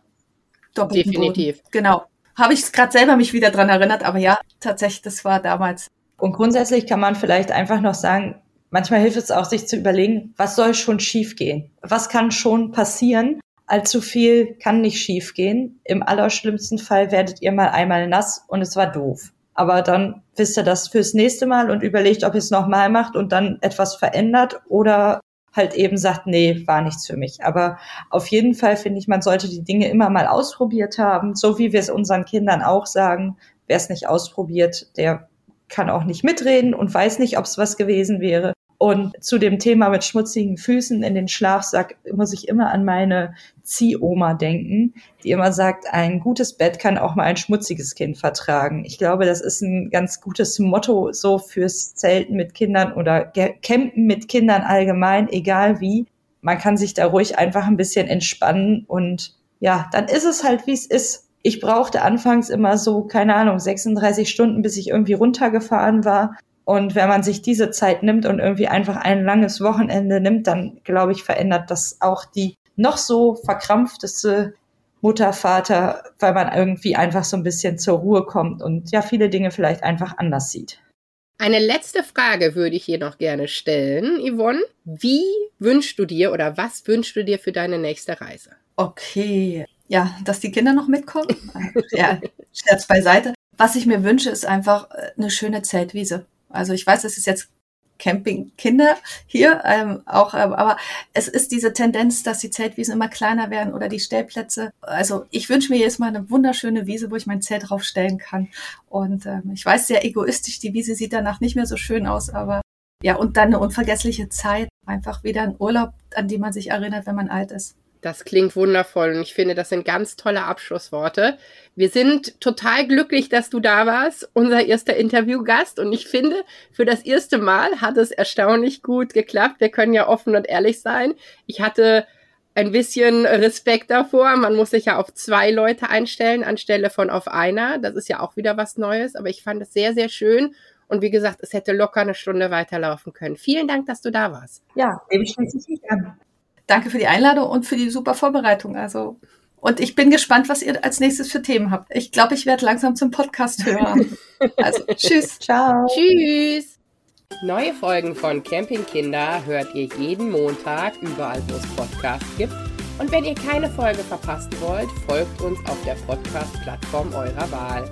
definitiv. Boden. Genau habe ich gerade selber mich wieder dran erinnert, aber ja, tatsächlich, das war damals. Und grundsätzlich kann man vielleicht einfach noch sagen, manchmal hilft es auch, sich zu überlegen, was soll schon schiefgehen? Was kann schon passieren? allzu viel kann nicht schiefgehen. Im allerschlimmsten Fall werdet ihr mal einmal nass und es war doof. Aber dann wisst ihr das fürs nächste Mal und überlegt, ob ihr es nochmal macht und dann etwas verändert oder halt eben sagt, nee, war nichts für mich. Aber auf jeden Fall finde ich, man sollte die Dinge immer mal ausprobiert haben, so wie wir es unseren Kindern auch sagen. Wer es nicht ausprobiert, der kann auch nicht mitreden und weiß nicht, ob es was gewesen wäre. Und zu dem Thema mit schmutzigen Füßen in den Schlafsack muss ich immer an meine Ziehoma denken, die immer sagt, ein gutes Bett kann auch mal ein schmutziges Kind vertragen. Ich glaube, das ist ein ganz gutes Motto so fürs Zelten mit Kindern oder Campen mit Kindern allgemein, egal wie. Man kann sich da ruhig einfach ein bisschen entspannen und ja, dann ist es halt, wie es ist. Ich brauchte anfangs immer so, keine Ahnung, 36 Stunden, bis ich irgendwie runtergefahren war. Und wenn man sich diese Zeit nimmt und irgendwie einfach ein langes Wochenende nimmt, dann glaube ich, verändert das auch die noch so verkrampfteste Mutter, Vater, weil man irgendwie einfach so ein bisschen zur Ruhe kommt und ja, viele Dinge vielleicht einfach anders sieht. Eine letzte Frage würde ich hier noch gerne stellen, Yvonne. Wie wünschst du dir oder was wünschst du dir für deine nächste Reise? Okay, ja, dass die Kinder noch mitkommen. ja, Scherz beiseite. Was ich mir wünsche, ist einfach äh, eine schöne Zeltwiese. Also ich weiß, das ist jetzt Campingkinder hier ähm, auch, ähm, aber es ist diese Tendenz, dass die Zeltwiesen immer kleiner werden oder die Stellplätze. Also ich wünsche mir jetzt mal eine wunderschöne Wiese, wo ich mein Zelt draufstellen kann. Und ähm, ich weiß, sehr egoistisch, die Wiese sieht danach nicht mehr so schön aus, aber ja, und dann eine unvergessliche Zeit. Einfach wieder ein Urlaub, an die man sich erinnert, wenn man alt ist. Das klingt wundervoll und ich finde, das sind ganz tolle Abschlussworte. Wir sind total glücklich, dass du da warst, unser erster Interviewgast. Und ich finde, für das erste Mal hat es erstaunlich gut geklappt. Wir können ja offen und ehrlich sein. Ich hatte ein bisschen Respekt davor. Man muss sich ja auf zwei Leute einstellen anstelle von auf einer. Das ist ja auch wieder was Neues. Aber ich fand es sehr, sehr schön. Und wie gesagt, es hätte locker eine Stunde weiterlaufen können. Vielen Dank, dass du da warst. Ja, dem schließe ich mich an danke für die Einladung und für die super Vorbereitung. Also und ich bin gespannt, was ihr als nächstes für Themen habt. Ich glaube, ich werde langsam zum Podcast hören. Also tschüss. Ciao. Tschüss. Neue Folgen von Campingkinder hört ihr jeden Montag überall, wo es Podcasts gibt. Und wenn ihr keine Folge verpassen wollt, folgt uns auf der Podcast-Plattform eurer Wahl.